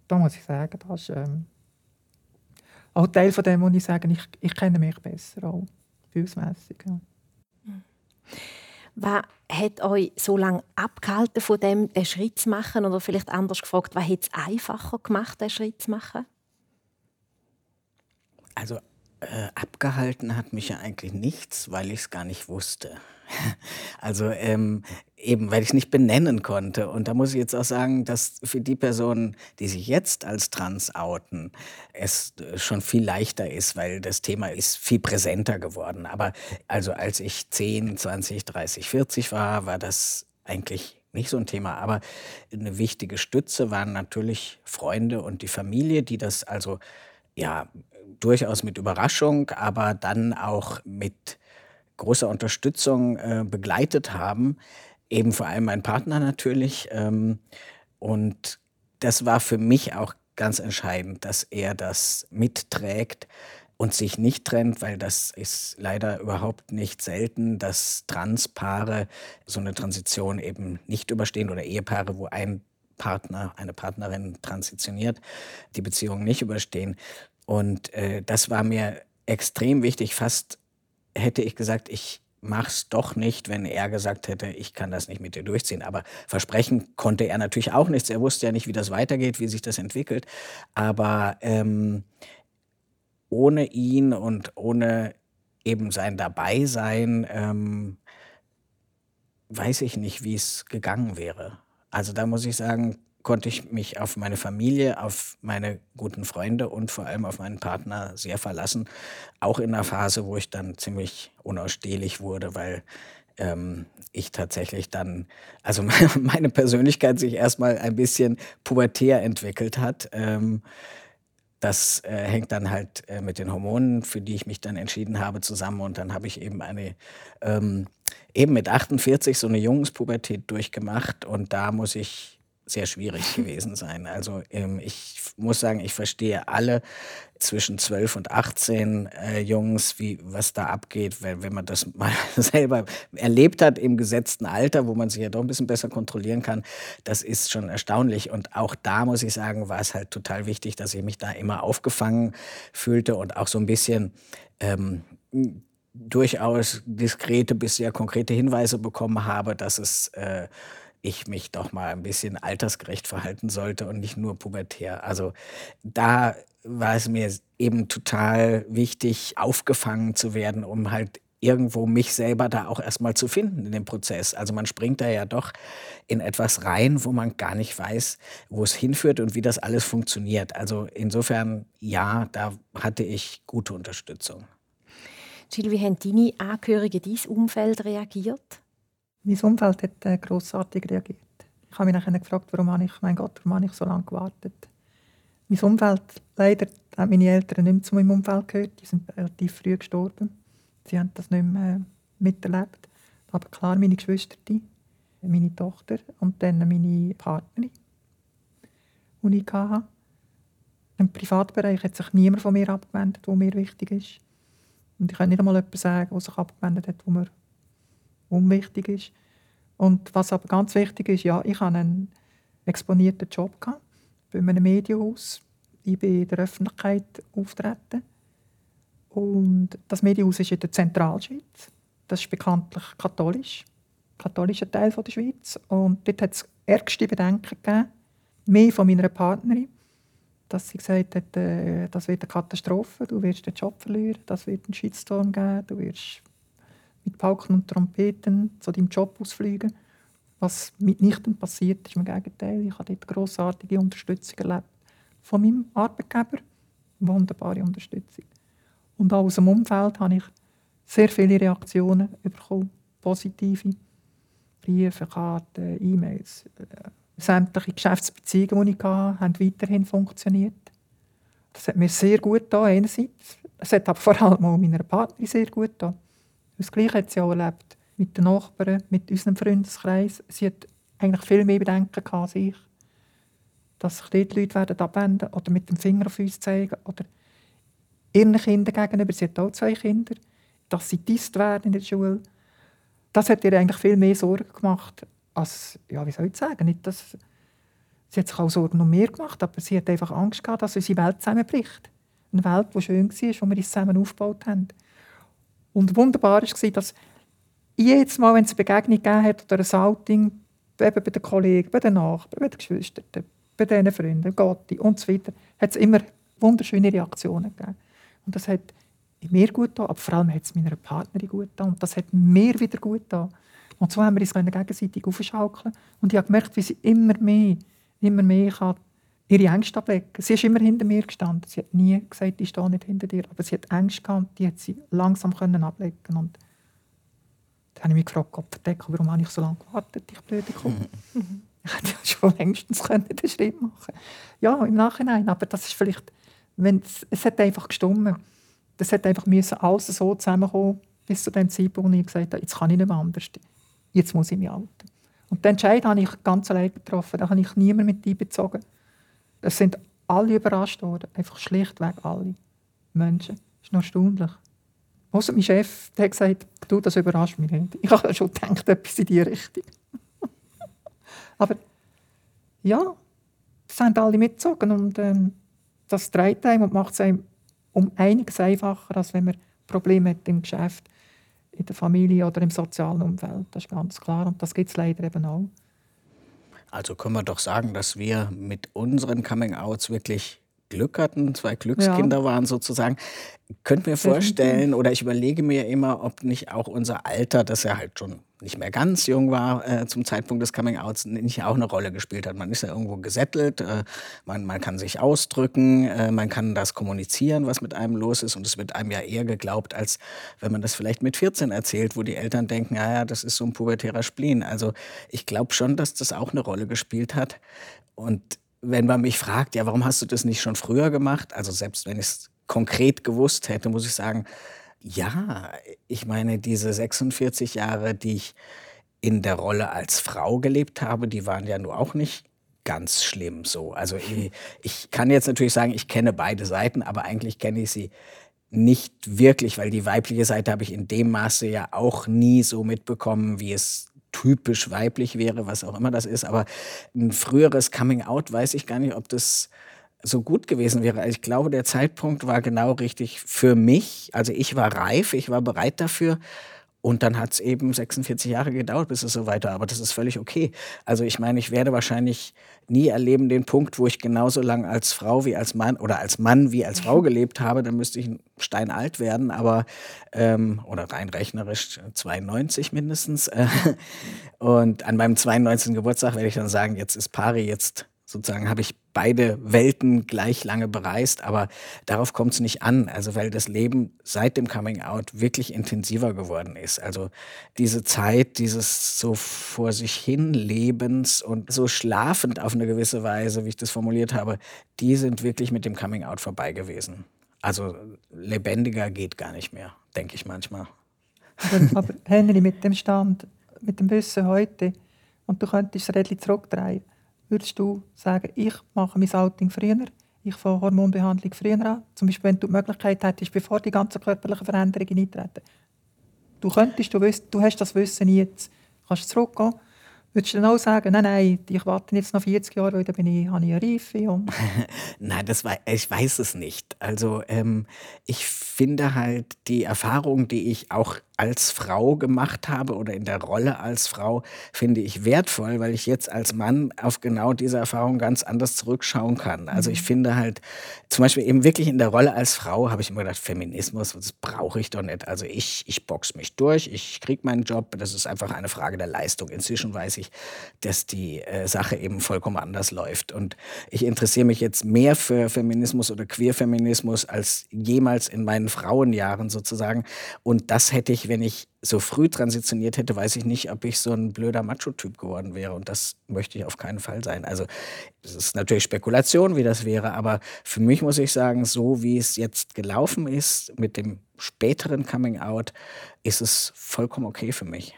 Da muss ich sagen, das ist ähm, auch Teil von dem, wo ich sage, ich, ich kenne mich besser, auch gefühlsmässig. Ja. Was hat euch so lange abgehalten, von dem den Schritt zu machen? Oder vielleicht anders gefragt, was hat es einfacher gemacht, den Schritt zu machen? Also äh, abgehalten hat mich ja eigentlich nichts, weil ich es gar nicht wusste. [laughs] Also ähm, eben, weil ich es nicht benennen konnte. Und da muss ich jetzt auch sagen, dass für die Personen, die sich jetzt als trans outen, es äh, schon viel leichter ist, weil das Thema ist viel präsenter geworden. Aber also als ich 10, 20, 30, 40 war, war das eigentlich nicht so ein Thema. Aber eine wichtige Stütze waren natürlich Freunde und die Familie, die das also ja durchaus mit Überraschung, aber dann auch mit großer Unterstützung äh, begleitet haben. Eben vor allem mein Partner natürlich. Ähm, und das war für mich auch ganz entscheidend, dass er das mitträgt und sich nicht trennt, weil das ist leider überhaupt nicht selten, dass Transpaare so eine Transition eben nicht überstehen oder Ehepaare, wo ein Partner, eine Partnerin transitioniert, die Beziehung nicht überstehen. Und äh, das war mir extrem wichtig, fast hätte ich gesagt, ich mach's doch nicht, wenn er gesagt hätte, ich kann das nicht mit dir durchziehen. Aber versprechen konnte er natürlich auch nichts. Er wusste ja nicht, wie das weitergeht, wie sich das entwickelt. Aber ähm, ohne ihn und ohne eben sein Dabeisein ähm, weiß ich nicht, wie es gegangen wäre. Also da muss ich sagen, konnte ich mich auf meine Familie, auf meine guten Freunde und vor allem auf meinen Partner sehr verlassen. Auch in einer Phase, wo ich dann ziemlich unausstehlich wurde, weil ähm, ich tatsächlich dann, also [laughs] meine Persönlichkeit sich erstmal ein bisschen pubertär entwickelt hat. Ähm, das äh, hängt dann halt äh, mit den Hormonen, für die ich mich dann entschieden habe, zusammen. Und dann habe ich eben eine, ähm, eben mit 48 so eine Jungspubertät durchgemacht. Und da muss ich sehr schwierig gewesen sein. Also ähm, ich muss sagen, ich verstehe alle zwischen 12 und 18 äh, Jungs, wie, was da abgeht, wenn, wenn man das [laughs] mal selber erlebt hat im gesetzten Alter, wo man sich ja doch ein bisschen besser kontrollieren kann. Das ist schon erstaunlich. Und auch da muss ich sagen, war es halt total wichtig, dass ich mich da immer aufgefangen fühlte und auch so ein bisschen ähm, durchaus diskrete bis sehr konkrete Hinweise bekommen habe, dass es äh, ich mich doch mal ein bisschen altersgerecht verhalten sollte und nicht nur pubertär. Also da war es mir eben total wichtig, aufgefangen zu werden, um halt irgendwo mich selber da auch erstmal zu finden in dem Prozess. Also man springt da ja doch in etwas rein, wo man gar nicht weiß, wo es hinführt und wie das alles funktioniert. Also insofern, ja, da hatte ich gute Unterstützung. Jill, wie haben deine Angehörigen, dein Umfeld reagiert? Mein Umfeld hat äh, grossartig reagiert. Ich habe mich dann gefragt, warum habe ich, mein Gott, warum habe ich so lange gewartet? Mein Umfeld, leider haben meine Eltern nicht mehr zu meinem Umfeld gehört. Die sind relativ früh gestorben. Sie haben das nicht mehr äh, miterlebt. Aber klar, meine Geschwister, meine Tochter und dann meine Partnerin, die ich hatte. Im Privatbereich hat sich niemand von mir abgewendet, der mir wichtig ist. Und ich kann nicht einmal jemanden sagen, der sich abgewendet hat, der mir unwichtig ist. Und was aber ganz wichtig ist, ja, ich hatte einen exponierten Job. Bei einem Medienhaus. Ich bin in der Öffentlichkeit auftreten. Und das Medienhaus ist in der Zentralschweiz. Das ist bekanntlich katholisch, katholischer Teil der Schweiz. Und dort hat es ärgste Bedenken gegeben, mehr von meiner Partnerin, dass sie gesagt hat, äh, das wird eine Katastrophe, du wirst den Job verlieren, das wird einen Shitstorm geben, du wirst mit Pauken und Trompeten zu deinem Job ausfliegen. Was mitnichten passiert ist, im Gegenteil. Ich habe dort grossartige Unterstützung erlebt von meinem Arbeitgeber. Wunderbare Unterstützung. Und auch aus dem Umfeld habe ich sehr viele Reaktionen bekommen, positive Briefe, Karten, E-Mails. Äh, sämtliche Geschäftsbeziehungen, die ich hatte, haben weiterhin funktioniert. Das hat mir sehr gut getan, einerseits. Es hat aber vor allem auch meiner Partnerin sehr gut getan. Das Gleiche hat sie auch erlebt mit den Nachbarn, mit unserem Freundeskreis. Sie hat eigentlich viel mehr Bedenken als ich. Dass sich dort Leute werden abwenden oder mit dem Finger auf uns zeigen oder ihren Kindern gegenüber, sie hat auch zwei Kinder, dass sie disst werden in der Schule. Das hat ihr eigentlich viel mehr Sorgen gemacht, als, ja, wie soll ich sagen, nicht, dass, sie hat sich auch Sorgen noch mehr gemacht, aber sie hat einfach Angst gehabt, dass unsere Welt zusammenbricht. Eine Welt, die schön war, wo wir uns zusammen aufgebaut haben. Und wunderbar war, dass jedes Mal, wenn es eine Begegnung gegeben hat oder ein Outing, eben bei den Kollegen, bei den Nachbarn, bei den Geschwistern, bei diesen Freunden, Gotti und so weiter, hat es immer wunderschöne Reaktionen gegeben. Und das hat mir gut getan, aber vor allem hat es meiner Partnerin gut getan. Und das hat mir wieder gut getan. Und so haben wir uns gegenseitig aufschaukeln. Und ich habe gemerkt, wie sie immer mehr, immer mehr kann ihre Ängste ablegen Sie ist immer hinter mir gestanden. Sie hat nie gesagt, ich stehe nicht hinter dir. Aber sie hat Ängste gehabt, die hat sie langsam können ablegen Und dann habe ich mich gefragt, Gott verdecke, warum habe ich so lange gewartet, ich blöde Kuh. Mhm. [laughs] Ich hätte ja schon längstens können den Schritt machen Ja, im Nachhinein. Aber das ist vielleicht, wenn es, es hat einfach gestummen. Das hat einfach müssen alles so zusammenkommen, bis zu dem Zeitpunkt, wo ich gesagt habe, jetzt kann ich nicht mehr anders. Jetzt muss ich mich halten. Und den Entscheid habe ich ganz allein getroffen. Da habe ich niemanden mit einbezogen. Es sind alle überrascht worden. Einfach schlichtweg alle Menschen. Das ist noch erstaunlich. Außer mein Chef der hat gesagt, du, das überrascht mich nicht. Ich habe schon gedacht, etwas in diese Richtung. [laughs] Aber ja, das haben alle mitgezogen. Und ähm, das trägt einem und macht es einem um einiges einfacher, als wenn man Probleme hat im Geschäft, in der Familie oder im sozialen Umfeld. Das ist ganz klar. Und das gibt es leider eben auch. Also können wir doch sagen, dass wir mit unseren Coming-Outs wirklich Glück hatten, zwei Glückskinder ja. waren sozusagen. Könnt mir vorstellen oder ich überlege mir immer, ob nicht auch unser Alter, das ja halt schon nicht mehr ganz jung war äh, zum Zeitpunkt des Coming-Outs, nicht auch eine Rolle gespielt hat. Man ist ja irgendwo gesettelt, äh, man, man kann sich ausdrücken, äh, man kann das kommunizieren, was mit einem los ist und es wird einem ja eher geglaubt, als wenn man das vielleicht mit 14 erzählt, wo die Eltern denken, ja, ja, das ist so ein pubertärer Spleen. Also ich glaube schon, dass das auch eine Rolle gespielt hat. Und wenn man mich fragt, ja, warum hast du das nicht schon früher gemacht? Also selbst wenn ich es konkret gewusst hätte, muss ich sagen, ja, ich meine, diese 46 Jahre, die ich in der Rolle als Frau gelebt habe, die waren ja nur auch nicht ganz schlimm so. Also ich, ich kann jetzt natürlich sagen, ich kenne beide Seiten, aber eigentlich kenne ich sie nicht wirklich, weil die weibliche Seite habe ich in dem Maße ja auch nie so mitbekommen, wie es typisch weiblich wäre, was auch immer das ist. Aber ein früheres Coming Out weiß ich gar nicht, ob das so gut gewesen wäre. Ich glaube, der Zeitpunkt war genau richtig für mich. Also ich war reif, ich war bereit dafür. Und dann hat es eben 46 Jahre gedauert, bis es so weiter. Aber das ist völlig okay. Also ich meine, ich werde wahrscheinlich nie erleben den Punkt, wo ich genauso lange als Frau wie als Mann oder als Mann wie als Frau gelebt habe. Dann müsste ich steinalt werden, aber ähm, oder rein rechnerisch 92 mindestens. [laughs] Und an meinem 92. Geburtstag werde ich dann sagen, jetzt ist Pari, jetzt sozusagen habe ich beide Welten gleich lange bereist, aber darauf kommt es nicht an, also weil das Leben seit dem Coming Out wirklich intensiver geworden ist. Also diese Zeit, dieses so vor sich hin Lebens und so schlafend auf eine gewisse Weise, wie ich das formuliert habe, die sind wirklich mit dem Coming Out vorbei gewesen. Also lebendiger geht gar nicht mehr, denke ich manchmal. Aber, [laughs] Henry, mit dem Stand, mit dem Wissen heute, und du könntest es relativ zurückdrehen, würdest du sagen, ich mache mein Outing früher, ich fange Hormonbehandlung früher an? Zum Beispiel, wenn du die Möglichkeit hättest, bevor die ganzen körperlichen Veränderungen eintreten. Du könntest, du, wüsst, du hast das Wissen jetzt, kannst zurückgehen, Würdest du dann auch sagen, nein, nein, ich warte jetzt noch 40 Jahre, weil dann bin ich, habe ich eine Reife? Und [laughs] nein, das war, ich weiß es nicht. Also ähm, ich finde halt die Erfahrung, die ich auch als Frau gemacht habe oder in der Rolle als Frau, finde ich wertvoll, weil ich jetzt als Mann auf genau diese Erfahrung ganz anders zurückschauen kann. Also ich mhm. finde halt, zum Beispiel eben wirklich in der Rolle als Frau habe ich immer gedacht, Feminismus, das brauche ich doch nicht. Also ich, ich box mich durch, ich kriege meinen Job, das ist einfach eine Frage der Leistung. Inzwischen weiß ich, dass die äh, Sache eben vollkommen anders läuft. Und ich interessiere mich jetzt mehr für Feminismus oder Queerfeminismus als jemals in meinen Frauenjahren sozusagen. Und das hätte ich, wenn ich so früh transitioniert hätte, weiß ich nicht, ob ich so ein blöder Macho-Typ geworden wäre. Und das möchte ich auf keinen Fall sein. Also es ist natürlich Spekulation, wie das wäre, aber für mich muss ich sagen, so wie es jetzt gelaufen ist mit dem späteren Coming-out, ist es vollkommen okay für mich.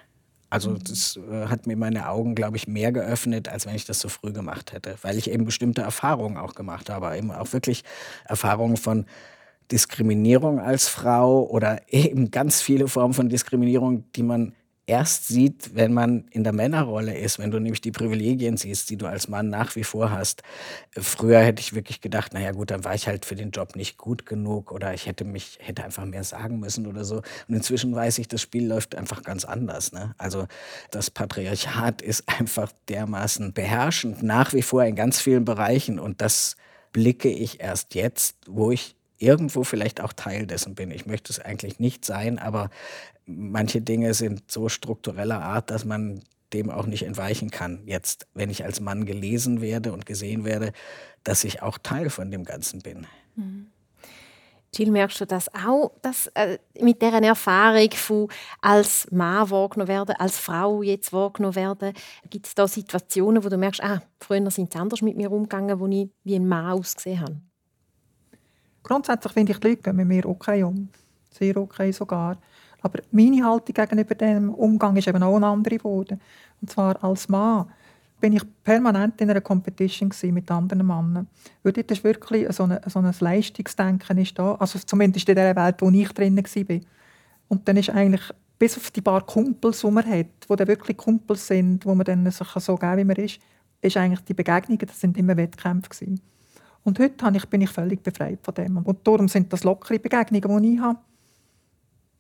Also mhm. das äh, hat mir meine Augen, glaube ich, mehr geöffnet, als wenn ich das so früh gemacht hätte, weil ich eben bestimmte Erfahrungen auch gemacht habe, eben auch wirklich Erfahrungen von Diskriminierung als Frau oder [laughs] eben ganz viele Formen von Diskriminierung, die man erst sieht, wenn man in der Männerrolle ist, wenn du nämlich die Privilegien siehst, die du als Mann nach wie vor hast. Früher hätte ich wirklich gedacht, naja gut, dann war ich halt für den Job nicht gut genug oder ich hätte mich, hätte einfach mehr sagen müssen oder so. Und inzwischen weiß ich, das Spiel läuft einfach ganz anders. Ne? Also das Patriarchat ist [laughs] einfach dermaßen beherrschend nach wie vor in ganz vielen Bereichen und das blicke ich erst jetzt, wo ich irgendwo vielleicht auch Teil dessen bin. Ich möchte es eigentlich nicht sein, aber manche Dinge sind so struktureller Art, dass man dem auch nicht entweichen kann. Jetzt, wenn ich als Mann gelesen werde und gesehen werde, dass ich auch Teil von dem Ganzen bin. Mhm. Jill, merkst du das auch, dass äh, mit dieser Erfahrung von als Mann wahrgenommen werden, als Frau jetzt wahrgenommen werden, gibt es da Situationen, wo du merkst, ah, früher sind sie anders mit mir umgegangen, wo ich wie ein Mann ausgesehen habe? Grundsätzlich finde ich die Leute mit mir okay um. Sehr okay sogar. Aber meine Haltung gegenüber dem Umgang ist eben auch eine andere geworden. Und zwar als Mann bin ich permanent in einer Competition mit anderen Männern. Weil dort ist wirklich so, eine, so ein Leistungsdenken ist da. Also zumindest in der Welt, wo ich drin war. Und dann ist eigentlich bis auf die paar Kumpels, die man hat, die dann wirklich Kumpels sind, wo man dann sich so geben wie man ist, ist eigentlich die Begegnungen, das sind immer Wettkämpfe gewesen. Und heute bin ich völlig befreit von dem. Und darum sind das lockere Begegnungen, die ich habe.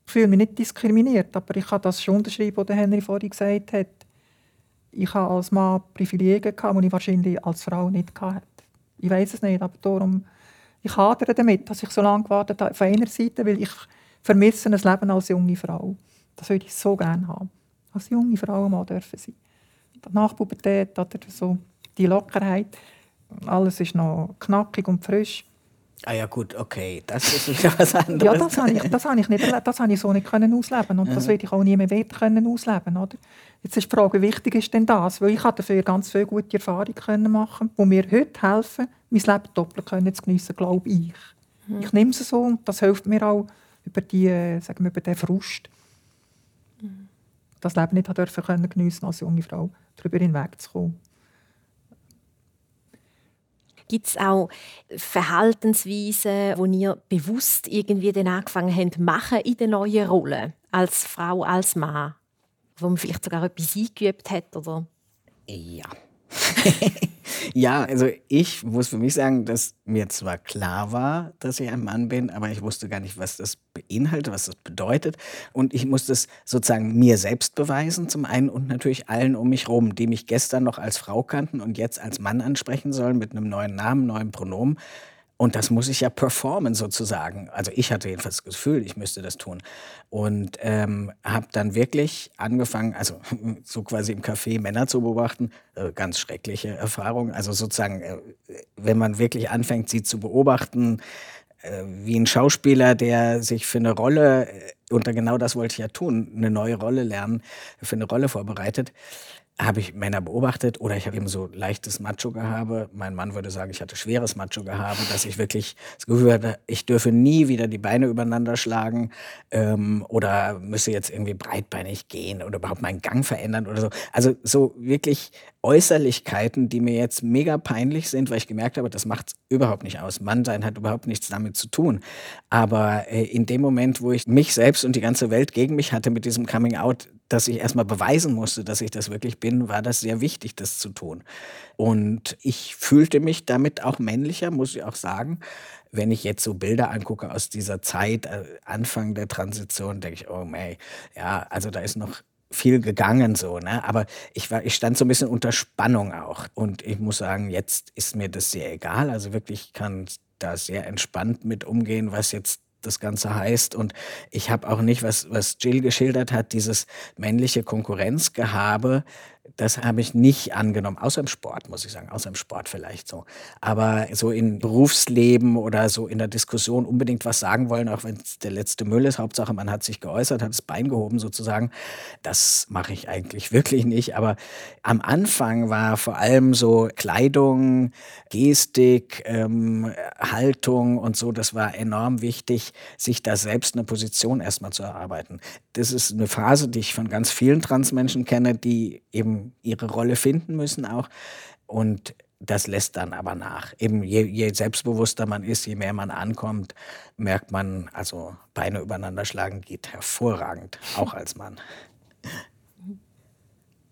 Ich fühle mich nicht diskriminiert, aber ich kann das schon unterschreiben, was Henry vorhin gesagt hat. Ich habe als Mann Privilegien, die ich wahrscheinlich als Frau nicht hatte. Ich weiß es nicht, aber darum, ich hadere damit, dass ich so lange gewartet habe. Auf einer Seite, weil ich vermisse ein Leben als junge Frau. Das würde ich so gerne haben. Als junge Frau mal dürfen sein. Nach Pubertät oder so die Lockerheit alles ist noch knackig und frisch. Ah ja gut, okay, das ist wieder was anderes. [laughs] ja, das habe ich, das habe ich, nicht, das habe ich so nicht können ausleben und das werde ich auch nie mehr können ausleben oder? Jetzt ist die Frage, wie wichtig ist denn das? Weil ich habe dafür ganz viele gute Erfahrungen können machen, die mir heute helfen, mein Leben doppelt können zu geniessen, glaube ich. Mhm. Ich nehme es so und das hilft mir auch über die, sagen wir, über den Frust, mhm. das Leben nicht dürfen können geniessen als junge Frau, darüber hinwegzukommen. Gibt es auch Verhaltensweisen, wo ihr bewusst irgendwie dann angefangen habt machen in der neuen Rolle als Frau, als Mann, wo man vielleicht sogar etwas eingeübt hat oder? Ja. [laughs] ja, also ich muss für mich sagen, dass mir zwar klar war, dass ich ein Mann bin, aber ich wusste gar nicht, was das beinhaltet, was das bedeutet. Und ich musste es sozusagen mir selbst beweisen, zum einen und natürlich allen um mich herum, die mich gestern noch als Frau kannten und jetzt als Mann ansprechen sollen mit einem neuen Namen, neuen Pronomen. Und das muss ich ja performen sozusagen. Also ich hatte jedenfalls das Gefühl, ich müsste das tun. Und ähm, habe dann wirklich angefangen, also [laughs] so quasi im Café Männer zu beobachten. Äh, ganz schreckliche Erfahrung. Also sozusagen, äh, wenn man wirklich anfängt, sie zu beobachten, äh, wie ein Schauspieler, der sich für eine Rolle, äh, und genau das wollte ich ja tun, eine neue Rolle lernen, für eine Rolle vorbereitet habe ich Männer beobachtet oder ich habe eben so leichtes Macho-Gehabe. Mein Mann würde sagen, ich hatte schweres Macho-Gehabe, dass ich wirklich das Gefühl hatte, ich dürfe nie wieder die Beine übereinander schlagen ähm, oder müsse jetzt irgendwie breitbeinig gehen oder überhaupt meinen Gang verändern oder so. Also so wirklich Äußerlichkeiten, die mir jetzt mega peinlich sind, weil ich gemerkt habe, das macht überhaupt nicht aus. Mannsein hat überhaupt nichts damit zu tun. Aber äh, in dem Moment, wo ich mich selbst und die ganze Welt gegen mich hatte mit diesem Coming Out, dass ich erstmal beweisen musste, dass ich das wirklich bin, war das sehr wichtig, das zu tun. Und ich fühlte mich damit auch männlicher, muss ich auch sagen. Wenn ich jetzt so Bilder angucke aus dieser Zeit, äh, Anfang der Transition, denke ich, oh mei, ja, also da ist noch viel gegangen so, ne? Aber ich war, ich stand so ein bisschen unter Spannung auch. Und ich muss sagen, jetzt ist mir das sehr egal. Also wirklich kann da sehr entspannt mit umgehen, was jetzt das Ganze heißt. Und ich habe auch nicht, was, was Jill geschildert hat, dieses männliche Konkurrenzgehabe, das habe ich nicht angenommen, außer im Sport, muss ich sagen, außer im Sport vielleicht so. Aber so im Berufsleben oder so in der Diskussion unbedingt was sagen wollen, auch wenn es der letzte Müll ist, Hauptsache man hat sich geäußert, hat das Bein gehoben sozusagen, das mache ich eigentlich [laughs] wirklich nicht. Aber am Anfang war vor allem so Kleidung, Gestik, ähm, Haltung und so, das war enorm wichtig, sich da selbst eine Position erstmal zu erarbeiten. Das ist eine Phase, die ich von ganz vielen Transmenschen kenne, die eben ihre Rolle finden müssen auch. Und das lässt dann aber nach. Eben je, je, selbstbewusster man ist, je mehr man ankommt, merkt man, also Beine übereinander schlagen geht hervorragend, auch als Mann.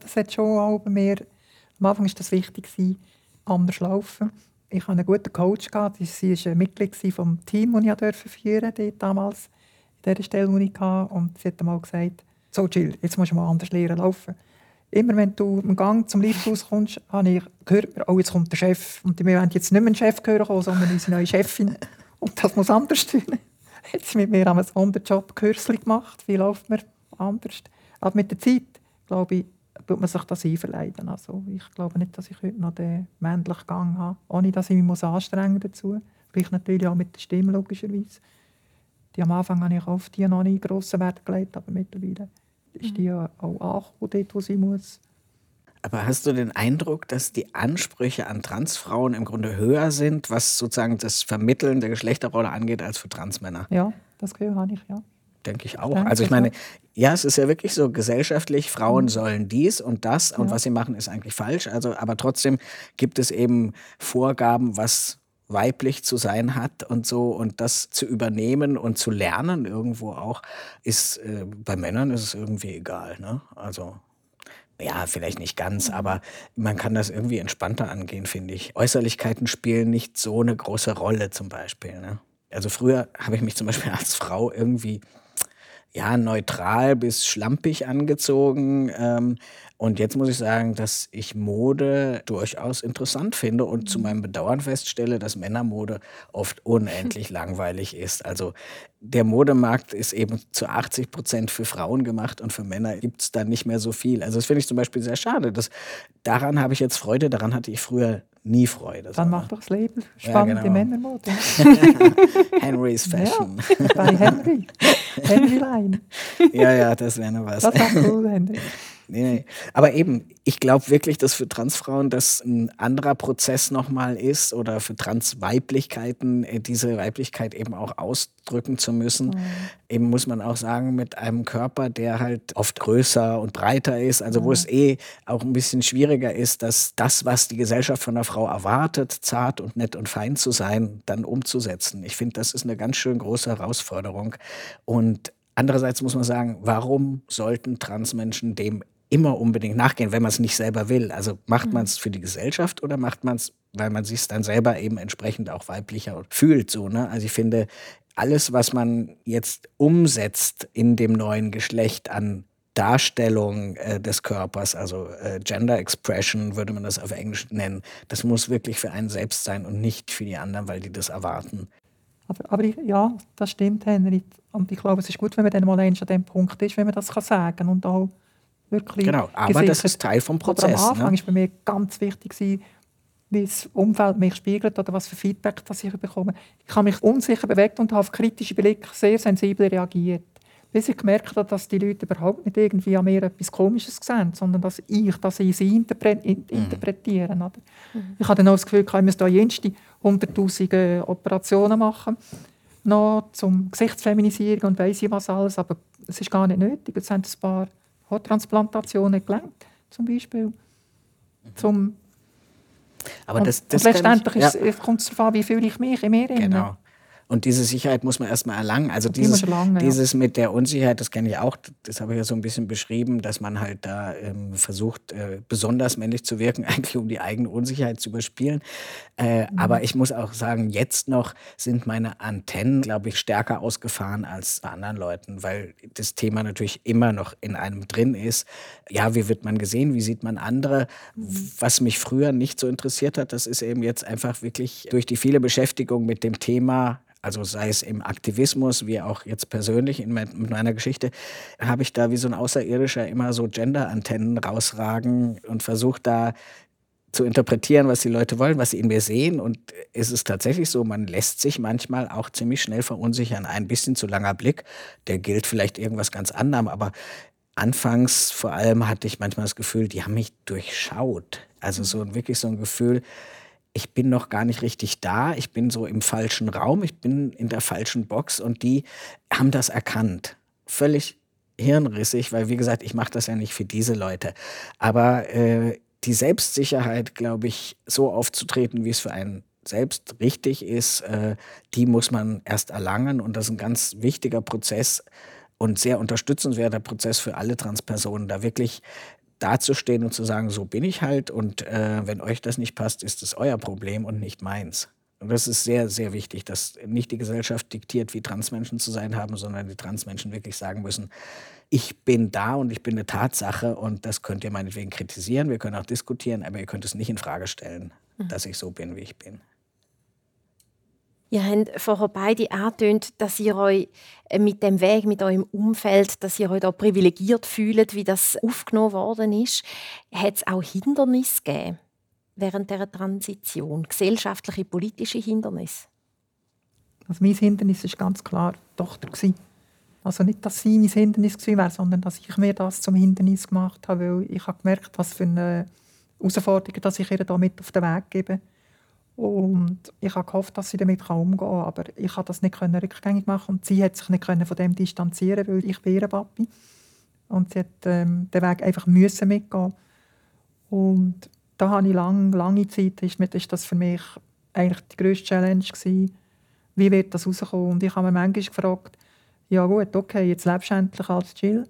Das hat schon auch bei mir, am Anfang war das wichtig, anders laufen. Ich hatte einen guten Coach, gehabt. sie war ein Mitglied vom Team, das ich führen durfte, damals, in dieser Stelle, die ich hatte. Und sie hat einmal gesagt, so Jill, jetzt musst du mal anders lernen laufen immer wenn du im Gang zum Lifthaus kommst, habe ich gehört, oh, jetzt kommt der Chef. Und wir wollen jetzt nicht mehr einen Chef hören, sondern unsere neue Chefin. Und das muss anders. Jetzt sie mit mir einen Sonderjob Kürzli gemacht. Wie läuft man anders? Aber mit der Zeit, glaube ich, tut man sich das einverleiden. Also ich glaube nicht, dass ich heute noch den männlichen Gang habe, ohne dass ich mich anstrengen dazu. Vielleicht natürlich auch mit der Stimme, logischerweise. Die am Anfang habe ich auf die noch nicht grossen Wert gelegt, aber mittlerweile ist die ja auch dort, wo sie muss. Aber hast du den Eindruck, dass die Ansprüche an Transfrauen im Grunde höher sind, was sozusagen das Vermitteln der Geschlechterrolle angeht, als für Transmänner? Ja, das habe ich, ja. Denke ich auch. also ich meine, ja, es ist ja wirklich so gesellschaftlich, Frauen mhm. sollen dies und das und ja. was sie machen, ist eigentlich falsch. Also, aber trotzdem gibt es eben Vorgaben, was weiblich zu sein hat und so und das zu übernehmen und zu lernen irgendwo auch, ist äh, bei Männern ist es irgendwie egal. Ne? Also ja, vielleicht nicht ganz, mhm. aber man kann das irgendwie entspannter angehen, finde ich. Äußerlichkeiten spielen nicht so eine große Rolle zum Beispiel. Ne? Also früher habe ich mich zum Beispiel [laughs] als Frau irgendwie ja, neutral bis schlampig angezogen. Ähm, und jetzt muss ich sagen, dass ich Mode durchaus interessant finde und zu mhm. meinem Bedauern feststelle, dass Männermode oft unendlich [laughs] langweilig ist. Also der Modemarkt ist eben zu 80 Prozent für Frauen gemacht und für Männer gibt es da nicht mehr so viel. Also das finde ich zum Beispiel sehr schade. Das, daran habe ich jetzt Freude, daran hatte ich früher nie Freude. Dann mach doch das Label spannende ja, genau. Männermode. [laughs] Henry's Fashion. Ja, bei Henry. [laughs] Henry Line. Ja, ja, das wäre noch was. Das war cool, Henry. Nee, nee. Aber eben, ich glaube wirklich, dass für Transfrauen das ein anderer Prozess nochmal ist oder für Transweiblichkeiten äh, diese Weiblichkeit eben auch ausdrücken zu müssen. Mhm. Eben muss man auch sagen, mit einem Körper, der halt oft größer und breiter ist, also mhm. wo es eh auch ein bisschen schwieriger ist, dass das, was die Gesellschaft von der Frau erwartet, zart und nett und fein zu sein, dann umzusetzen. Ich finde, das ist eine ganz schön große Herausforderung. Und Andererseits muss man sagen, warum sollten Transmenschen dem immer unbedingt nachgehen, wenn man es nicht selber will. Also macht mhm. man es für die Gesellschaft oder macht man es, weil man sich dann selber eben entsprechend auch weiblicher fühlt. So, ne? Also ich finde, alles, was man jetzt umsetzt in dem neuen Geschlecht an Darstellung äh, des Körpers, also äh, Gender Expression würde man das auf Englisch nennen, das muss wirklich für einen selbst sein und nicht für die anderen, weil die das erwarten. Aber, aber ich, ja, das stimmt, Henry. Und ich glaube, es ist gut, wenn man dann mal an dem Punkt ist, wenn man das kann sagen und auch wirklich Genau, aber gesichert. das ist Teil vom Prozess. Aber am Anfang ne? ist bei mir ganz wichtig, wie das Umfeld mich spiegelt oder was für Feedback das ich bekomme. Ich habe mich unsicher bewegt und habe auf kritische Blicke sehr sensibel reagiert. Bis ich gemerkt habe, dass die Leute überhaupt nicht irgendwie an mir etwas Komisches sehen, sondern dass ich, dass ich sie interpre in, mhm. interpretieren. Oder? Mhm. Ich hatte dann auch das Gefühl, ich müsste da jenste 100'000 Operationen machen, noch zum Gesichtsfeminisierung und weiss ich was alles, aber es ist gar nicht nötig. Es sind ein paar Transplantationen gelangt, zum Beispiel. zum Aber und, das, das und ich- letztendlich ist es- kommt es darauf an, wie fühle ich mich in mir. Genau. Und diese Sicherheit muss man erstmal erlangen. Also Die dieses, erlangen, ja. dieses mit der Unsicherheit, das kenne ich auch, das habe ich ja so ein bisschen beschrieben, dass man halt da ähm, versucht, äh, besonders männlich zu wirken, [laughs] eigentlich um die eigene Unsicherheit zu überspielen. Äh, Mhm. Aber ich muss auch sagen, jetzt noch sind meine Antennen, glaube ich, stärker ausgefahren als bei anderen Leuten, weil das Thema natürlich immer noch in einem drin ist. Ja, wie wird man gesehen? Wie sieht man andere? Was mich früher nicht so interessiert hat, das ist eben jetzt einfach wirklich durch die viele Beschäftigung mit dem Thema also sei es im Aktivismus, wie auch jetzt persönlich in mein, mit meiner Geschichte, habe ich da wie so ein Außerirdischer immer so Gender-Antennen rausragen und versucht da zu interpretieren, was die Leute wollen, was sie in mir sehen. Und es ist tatsächlich so, man lässt sich manchmal auch ziemlich schnell verunsichern. Ein bisschen zu langer Blick, der gilt vielleicht irgendwas ganz anderem, aber anfangs vor allem hatte ich manchmal das Gefühl, die haben mich durchschaut. Also so wirklich so ein Gefühl, ich bin noch gar nicht richtig da, ich bin so im falschen Raum, ich bin in der falschen Box und die haben das erkannt. Völlig hirnrissig, weil wie gesagt, ich mache das ja nicht für diese Leute. Aber äh, die Selbstsicherheit, glaube ich, so aufzutreten, wie es für einen selbst richtig ist, äh, die muss man erst erlangen und das ist ein ganz wichtiger Prozess und sehr unterstützenswerter Prozess für alle Transpersonen, da wirklich dazustehen und zu sagen, so bin ich halt und äh, wenn euch das nicht passt, ist es euer Problem und nicht meins. Und das ist sehr, sehr wichtig, dass nicht die Gesellschaft diktiert, wie Transmenschen zu sein haben, sondern die Transmenschen wirklich sagen müssen, ich bin da und ich bin eine Tatsache und das könnt ihr meinetwegen kritisieren, wir können auch diskutieren, aber ihr könnt es nicht in Frage stellen, dass ich so bin, wie ich bin. Ihr habt vorher beide angetönt, dass ihr euch äh, mit dem Weg, mit eurem Umfeld, dass ihr euch da privilegiert fühlt, wie das aufgenommen worden ist. Hat es auch Hindernisse gegeben während der Transition? Gesellschaftliche, politische Hindernisse? Also mein Hindernis war ganz klar die Tochter. Also nicht, dass sie mein Hindernis wäre, sondern dass ich mir das zum Hindernis gemacht habe, weil ich habe gemerkt, was für eine Herausforderung dass ich ihr da mit auf den Weg gebe. Und ich habe gehofft, dass sie damit umgehen kann, aber ich konnte das nicht rückgängig machen und sie hat sich nicht von dem distanzieren, weil ich ihr Papi. Und sie hat ähm, den Weg einfach müssen mitgehen. Und da habe ich lang, lange Zeit, ist, ist das für mich eigentlich die grösste Challenge gewesen, wie wird das rauskommen? Und ich habe mir manchmal gefragt, ja gut, okay, jetzt lebst du endlich als Jill.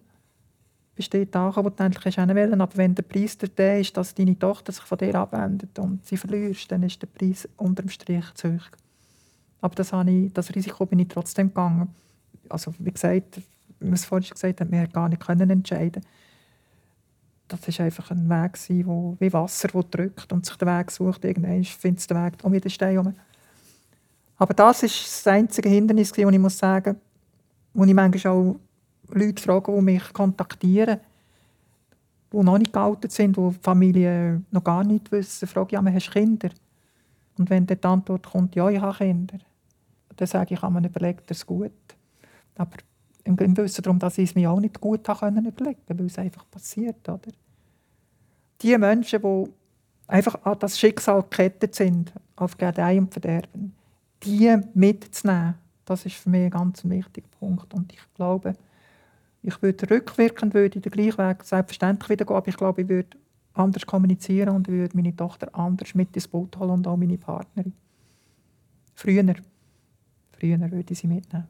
Bist dort angekommen, wo du endlich hast hin wollen. Aber wenn der Preis der ist, dass deine Tochter sich von dir abwendet und sie verlierst, dann ist der Preis unterm Strich zu hoch. Aber das, habe ich, das Risiko bin ich trotzdem gegangen. Also wie gesagt, wie wir es vorhin schon gesagt haben, wir gar nicht können entscheiden. Das war einfach ein Weg, wo, wie Wasser, das drückt und sich den Weg sucht. Irgendwann findet es den Weg um den Stein herum. Aber das ist das einzige Hindernis, das ich muss sagen, wo ich manchmal auch Leute frage, die mich kontaktieren, die noch nicht geoutet sind, die die Familie noch gar nicht wissen, frage ich, ja, hast Kinder? Und wenn dann die Antwort kommt, ja, ich habe Kinder, dann sage ich, mir überlegt, das gut. Aber im Wissen darum, dass ich es mir auch nicht gut können überlegen weil es einfach passiert. Oder? Die Menschen, die einfach an das Schicksal gekettet sind, auf Gedeih und Verderben, die mitzunehmen, das ist für mich ein ganz wichtiger Punkt. Und ich glaube, ich würde rückwirkend würde den gleichen Weg selbstverständlich wieder gehen, aber ich glaube, ich würde anders kommunizieren und würde meine Tochter anders mit ins Boot holen und auch meine Partnerin. Früher. Früher würde ich sie mitnehmen.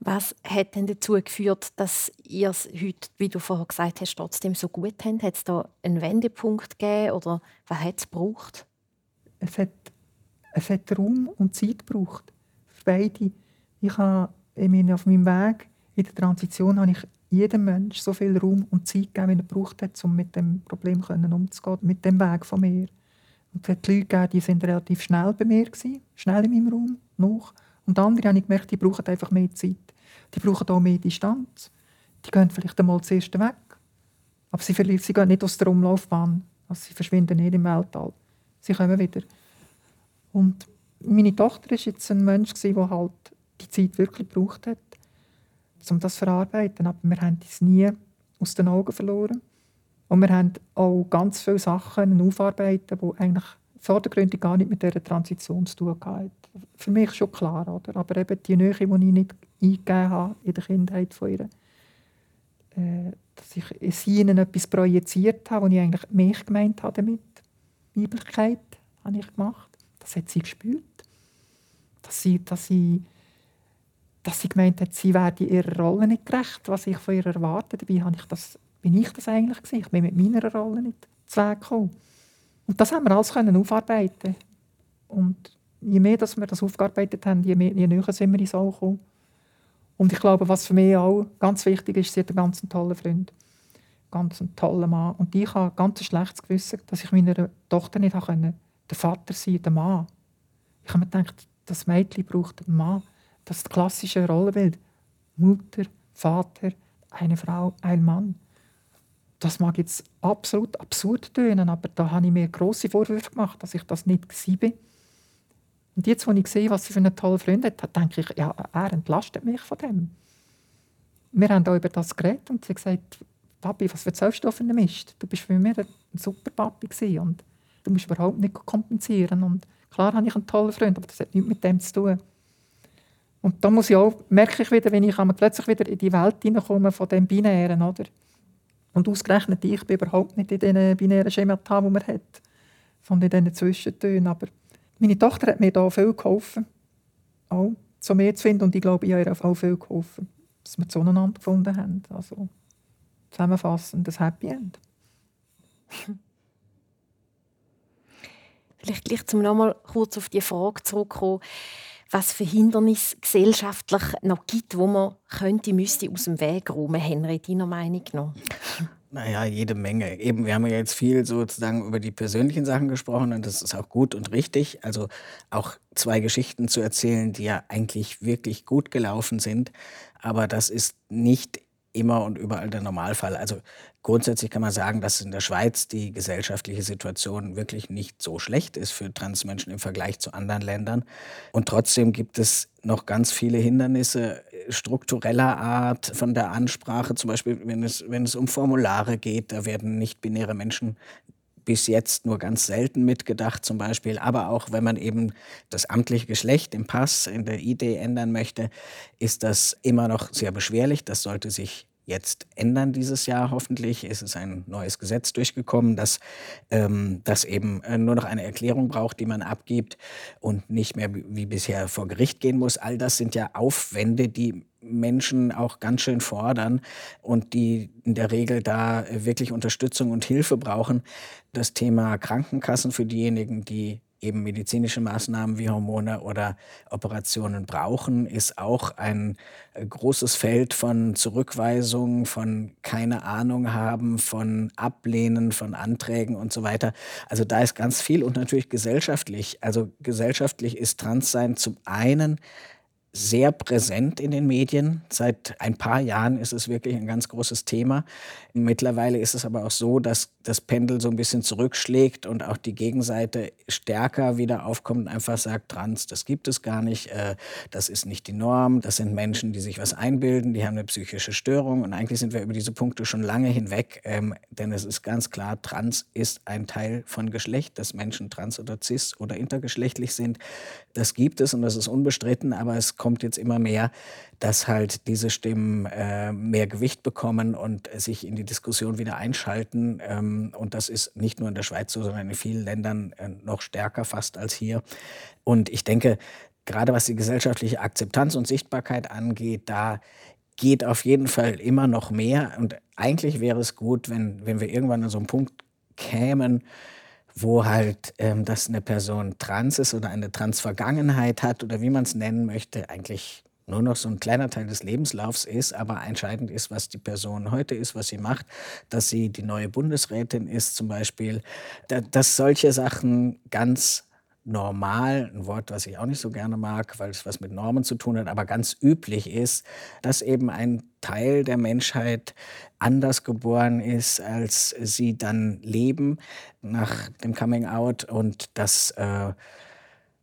Was hat denn dazu geführt, dass ihr es heute, wie du vorher gesagt hast, trotzdem so gut habt? Hat es da einen Wendepunkt gegeben oder was hat es gebraucht? es hat, es hat Raum und Zeit gebraucht. Für beide. Ich habe in meinem- auf meinem Weg in der Transition habe ich jedem Menschen so viel Raum und Zeit gegeben, wie er gebraucht hat, um mit dem Problem umzugehen, mit dem Weg von mir. Und es hat Leute gegeben, die sind relativ schnell bei mir gewesen, schnell in meinem Raum, noch. Und andere habe ich gemerkt, die brauchen einfach mehr Zeit. Die brauchen auch mehr Distanz. Die gehen vielleicht einmal zuerst weg. Aber sie, verlieren, sie gehen nicht aus der Umlaufbahn. Also sie verschwinden nicht im Weltall. Sie kommen wieder. Und meine Tochter war jetzt ein Mensch, der halt die Zeit wirklich gebraucht hat, um das zu verarbeiten. Aber wir haben es nie aus den Augen verloren. Und wir haben auch ganz viele Sachen aufarbeiten, die eigentlich vordergründig gar nicht mit dieser Transition zu tun hatten. Für mich schon klar, oder? aber eben die Nähe, die ich nicht eingegeben habe in der Kindheit von ihr, äh, dass ich in ihnen etwas projiziert habe, was ich eigentlich mich gemeint habe damit. Weiblichkeit habe ich gemacht. Das hat sie gespürt. Dass sie, dass sie, dass sie gemeint hat, sie werde ihrer Rolle nicht gerecht, was ich von ihr erwarte. Dabei habe ich das, bin ich das eigentlich gewesen. Ich bin mit meiner Rolle nicht zu Weg gekommen. Und das haben wir alles können aufarbeiten. Und je mehr dass wir das aufgearbeitet haben, je, mehr, je näher sind wir ins All gekommen. Und ich glaube, was für mich auch ganz wichtig ist, sie hat einen ganz tollen Freund. Ganz einen tollen Mann. Und ich habe ganz ein schlechtes Gewissen, dass ich meiner Tochter nicht der Vater sein der Mann. Ich habe mir gedacht, das Mädchen braucht einen Mann. Das klassische Rollenbild. Mutter, Vater, eine Frau, ein Mann. Das mag jetzt absolut absurd tönen, aber da habe ich mir große Vorwürfe gemacht, dass ich das nicht war. Und jetzt, als ich sehe, was sie für einen tollen Freund hat, denke ich, ja, er entlastet mich von dem. Wir haben auch über das geredet und sie hat gesagt, Papi, was erzählst du für einen Mist? Du bist für mich ein super Papi und du musst überhaupt nicht kompensieren. Und klar habe ich einen tollen Freund, aber das hat nichts mit dem zu tun. Und da muss ich auch, merke ich wieder, wenn ich plötzlich wieder in die Welt hineinkomme von dem Binären, oder? Und ausgerechnet ich bin überhaupt nicht in diesen binären Schemata, die man hat, in diesen Zwischentönen. Aber meine Tochter hat mir da viel geholfen, auch zu mir zu finden. Und ich glaube, ich habe ihr auch viel geholfen, dass wir zueinander gefunden haben. Also zusammenfassend das Happy End. [laughs] Vielleicht gleich zum nochmal kurz auf die Frage zurückkommen, was für Hindernisse gesellschaftlich noch gibt, wo man könnte, müsste aus dem Weg räumen, Henry, deiner Meinung nach? Naja, jede Menge. Eben, wir haben ja jetzt viel sozusagen über die persönlichen Sachen gesprochen und das ist auch gut und richtig. Also auch zwei Geschichten zu erzählen, die ja eigentlich wirklich gut gelaufen sind. Aber das ist nicht immer und überall der Normalfall. Also grundsätzlich kann man sagen, dass in der Schweiz die gesellschaftliche Situation wirklich nicht so schlecht ist für Transmenschen im Vergleich zu anderen Ländern. Und trotzdem gibt es noch ganz viele Hindernisse struktureller Art von der Ansprache, zum Beispiel wenn es, wenn es um Formulare geht, da werden nicht-binäre Menschen bis jetzt nur ganz selten mitgedacht zum Beispiel. Aber auch wenn man eben das amtliche Geschlecht im Pass, in der Idee ändern möchte, ist das immer noch sehr beschwerlich. Das sollte sich jetzt ändern dieses Jahr hoffentlich. Es ist ein neues Gesetz durchgekommen, das, ähm, das eben äh, nur noch eine Erklärung braucht, die man abgibt und nicht mehr wie bisher vor Gericht gehen muss. All das sind ja Aufwände, die Menschen auch ganz schön fordern und die in der Regel da wirklich Unterstützung und Hilfe brauchen. Das Thema Krankenkassen für diejenigen, die eben medizinische Maßnahmen wie Hormone oder Operationen brauchen, ist auch ein äh, großes Feld von Zurückweisungen, von keine Ahnung haben, von Ablehnen von Anträgen und so weiter. Also da ist ganz viel und natürlich gesellschaftlich. Also gesellschaftlich ist Transsein zum einen sehr präsent in den Medien. Seit ein paar Jahren ist es wirklich ein ganz großes Thema. Mittlerweile ist es aber auch so, dass das Pendel so ein bisschen zurückschlägt und auch die Gegenseite stärker wieder aufkommt und einfach sagt, Trans, das gibt es gar nicht, äh, das ist nicht die Norm, das sind Menschen, die sich was einbilden, die haben eine psychische Störung und eigentlich sind wir über diese Punkte schon lange hinweg, ähm, denn es ist ganz klar, Trans ist ein Teil von Geschlecht, dass Menschen trans oder cis oder intergeschlechtlich sind. Das gibt es und das ist unbestritten, aber es kommt jetzt immer mehr, dass halt diese Stimmen äh, mehr Gewicht bekommen und sich in die Diskussion wieder einschalten. Ähm, und das ist nicht nur in der Schweiz so, sondern in vielen Ländern äh, noch stärker fast als hier. Und ich denke, gerade was die gesellschaftliche Akzeptanz und Sichtbarkeit angeht, da geht auf jeden Fall immer noch mehr. Und eigentlich wäre es gut, wenn, wenn wir irgendwann an so einen Punkt kämen, wo halt ähm, dass eine Person trans ist oder eine Transvergangenheit hat oder wie man es nennen möchte, eigentlich nur noch so ein kleiner Teil des Lebenslaufs ist, aber entscheidend ist, was die Person heute ist, was sie macht, dass sie die neue Bundesrätin ist zum Beispiel, dass solche Sachen ganz normal, ein Wort, was ich auch nicht so gerne mag, weil es was mit Normen zu tun hat, aber ganz üblich ist, dass eben ein Teil der Menschheit anders geboren ist, als sie dann leben nach dem Coming Out und dass, äh,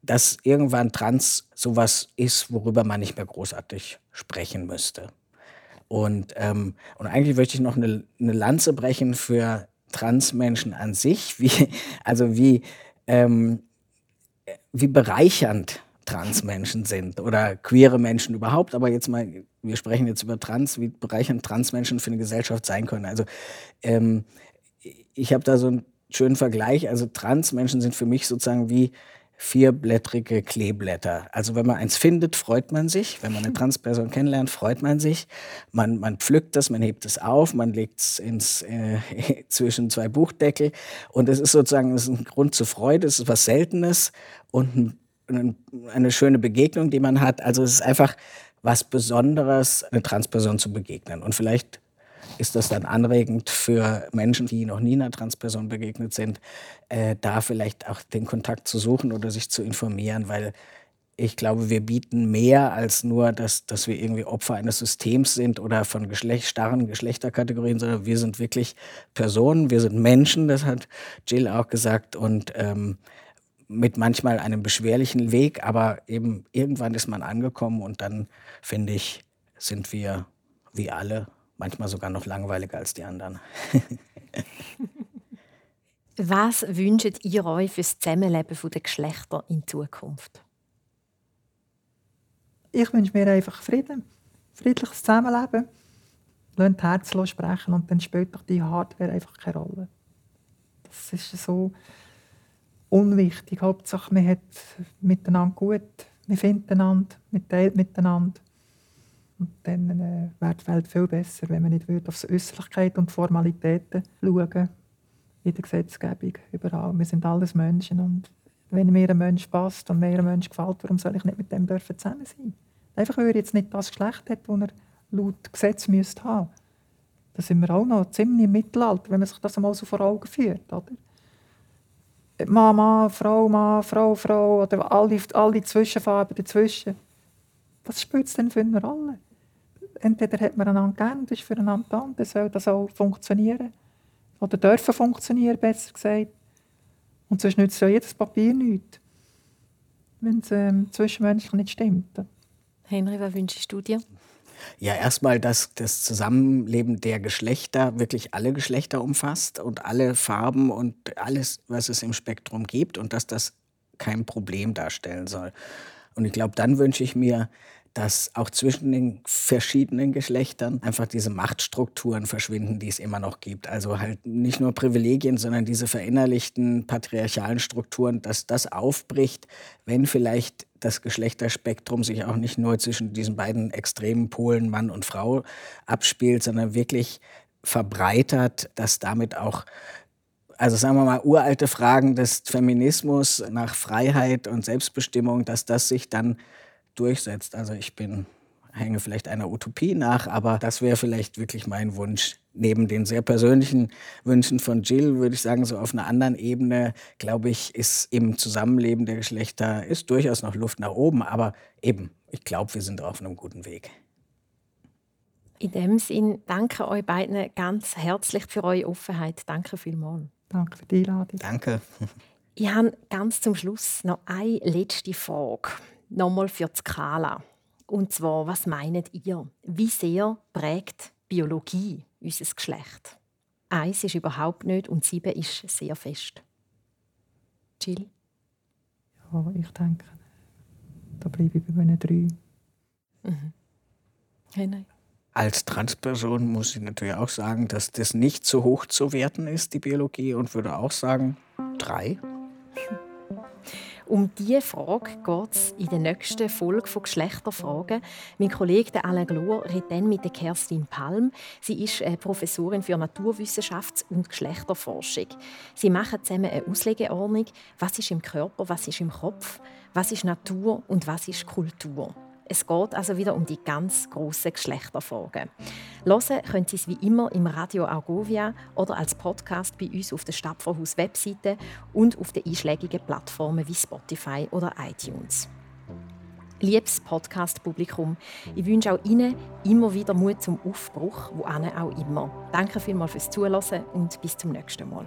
dass irgendwann Trans sowas ist, worüber man nicht mehr großartig sprechen müsste. Und, ähm, und eigentlich möchte ich noch eine, eine Lanze brechen für Transmenschen an sich, [laughs] wie, also wie, ähm, wie bereichernd Transmenschen sind oder queere Menschen überhaupt. Aber jetzt mal, wir sprechen jetzt über Trans, wie bereichernd Transmenschen für eine Gesellschaft sein können. Also ähm, ich habe da so einen schönen Vergleich. Also Transmenschen sind für mich sozusagen wie vierblättrige Kleeblätter. Also wenn man eins findet, freut man sich. Wenn man eine Transperson kennenlernt, freut man sich. Man, man pflückt das, man hebt es auf, man legt es ins, äh, [laughs] zwischen zwei Buchdeckel. Und es ist sozusagen ist ein Grund zur Freude, es ist was Seltenes und ein, eine schöne Begegnung, die man hat. Also es ist einfach was Besonderes, eine Transperson zu begegnen. Und vielleicht ist das dann anregend für Menschen, die noch nie einer Transperson begegnet sind, äh, da vielleicht auch den Kontakt zu suchen oder sich zu informieren, weil ich glaube, wir bieten mehr als nur, dass, dass wir irgendwie Opfer eines Systems sind oder von Geschlecht, starren Geschlechterkategorien, sondern wir sind wirklich Personen, wir sind Menschen, das hat Jill auch gesagt, und ähm, mit manchmal einem beschwerlichen Weg, aber eben irgendwann ist man angekommen und dann, finde ich, sind wir wie alle manchmal sogar noch langweiliger als die anderen. [laughs] Was wünscht ihr euch für das Zusammenleben der Geschlechter in Zukunft? Ich wünsche mir einfach Frieden, friedliches Zusammenleben. Lasst Herz sprechen und dann spielt doch die Hardware einfach keine Rolle. Das ist so unwichtig. Hauptsache, man hat miteinander gut, man findet einander, man teilt miteinander. Und dann äh, wäre die Welt viel besser, wenn man nicht würde auf die Äußerlichkeit und Formalitäten schauen in der Gesetzgebung, überall. Wir sind alles Menschen und wenn mir ein Mensch passt und mir ein Mensch gefällt, warum soll ich nicht mit dem dürfen zusammen sein? Einfach, weil er jetzt nicht das Geschlecht hat, das er laut Gesetz müsste haben. Da sind wir auch noch ziemlich im Mittelalter, wenn man sich das einmal so vor Augen führt. Oder? Mann, Mann, Frau, Mann, Frau, Frau oder alle, alle Zwischenfarben dazwischen. Was spielt es denn für Rolle? Entweder hat man einander gern und ist füreinander da und dann soll das auch funktionieren. Oder dürfen funktionieren, besser gesagt. Und sonst nützt ja jedes Papier nichts, wenn es ähm, zwischenmenschlich nicht stimmt. Henry, was wünschst du dir? Ja, erstmal, dass das Zusammenleben der Geschlechter wirklich alle Geschlechter umfasst und alle Farben und alles, was es im Spektrum gibt und dass das kein Problem darstellen soll. Und ich glaube, dann wünsche ich mir, dass auch zwischen den verschiedenen Geschlechtern einfach diese Machtstrukturen verschwinden, die es immer noch gibt. Also halt nicht nur Privilegien, sondern diese verinnerlichten patriarchalen Strukturen, dass das aufbricht, wenn vielleicht das Geschlechterspektrum sich auch nicht nur zwischen diesen beiden extremen Polen Mann und Frau abspielt, sondern wirklich verbreitert, dass damit auch also sagen wir mal, uralte Fragen des Feminismus nach Freiheit und Selbstbestimmung, dass das sich dann durchsetzt. Also ich bin hänge vielleicht einer Utopie nach, aber das wäre vielleicht wirklich mein Wunsch. Neben den sehr persönlichen Wünschen von Jill würde ich sagen, so auf einer anderen Ebene, glaube ich, ist im Zusammenleben der Geschlechter ist durchaus noch Luft nach oben, aber eben, ich glaube, wir sind auf einem guten Weg. In dem Sinn danke euch beiden ganz herzlich für eure Offenheit. Danke vielmals. Danke für die Einladung. Danke. Ich habe ganz zum Schluss noch eine letzte Frage nochmal für die Skala. Und zwar, was meint ihr? Wie sehr prägt Biologie unser Geschlecht? Eins ist überhaupt nicht und sieben ist sehr fest. Jill? Ja, ich denke, da bleibe ich bei meinen drei. Mhm. Hey, Als Transperson muss ich natürlich auch sagen, dass das nicht so hoch zu werten ist, die Biologie, und würde auch sagen, drei. Um diese Frage geht es in der nächsten Folge von Geschlechterfragen. Mein Kollege Alain Glor redet dann mit Kerstin Palm. Sie ist äh, Professorin für Naturwissenschafts- und Geschlechterforschung. Sie machen zusammen eine Auslegeordnung, was ist im Körper, was ist im Kopf, was ist Natur und was ist Kultur. Es geht also wieder um die ganz grossen Geschlechterfragen. Hören können Sie es wie immer im Radio Argovia oder als Podcast bei uns auf der Stadtvorhaus Webseite und auf den einschlägigen Plattformen wie Spotify oder iTunes. Liebes Podcast-Publikum, ich wünsche auch Ihnen immer wieder Mut zum Aufbruch, wo auch immer. Danke vielmals fürs Zuhören und bis zum nächsten Mal.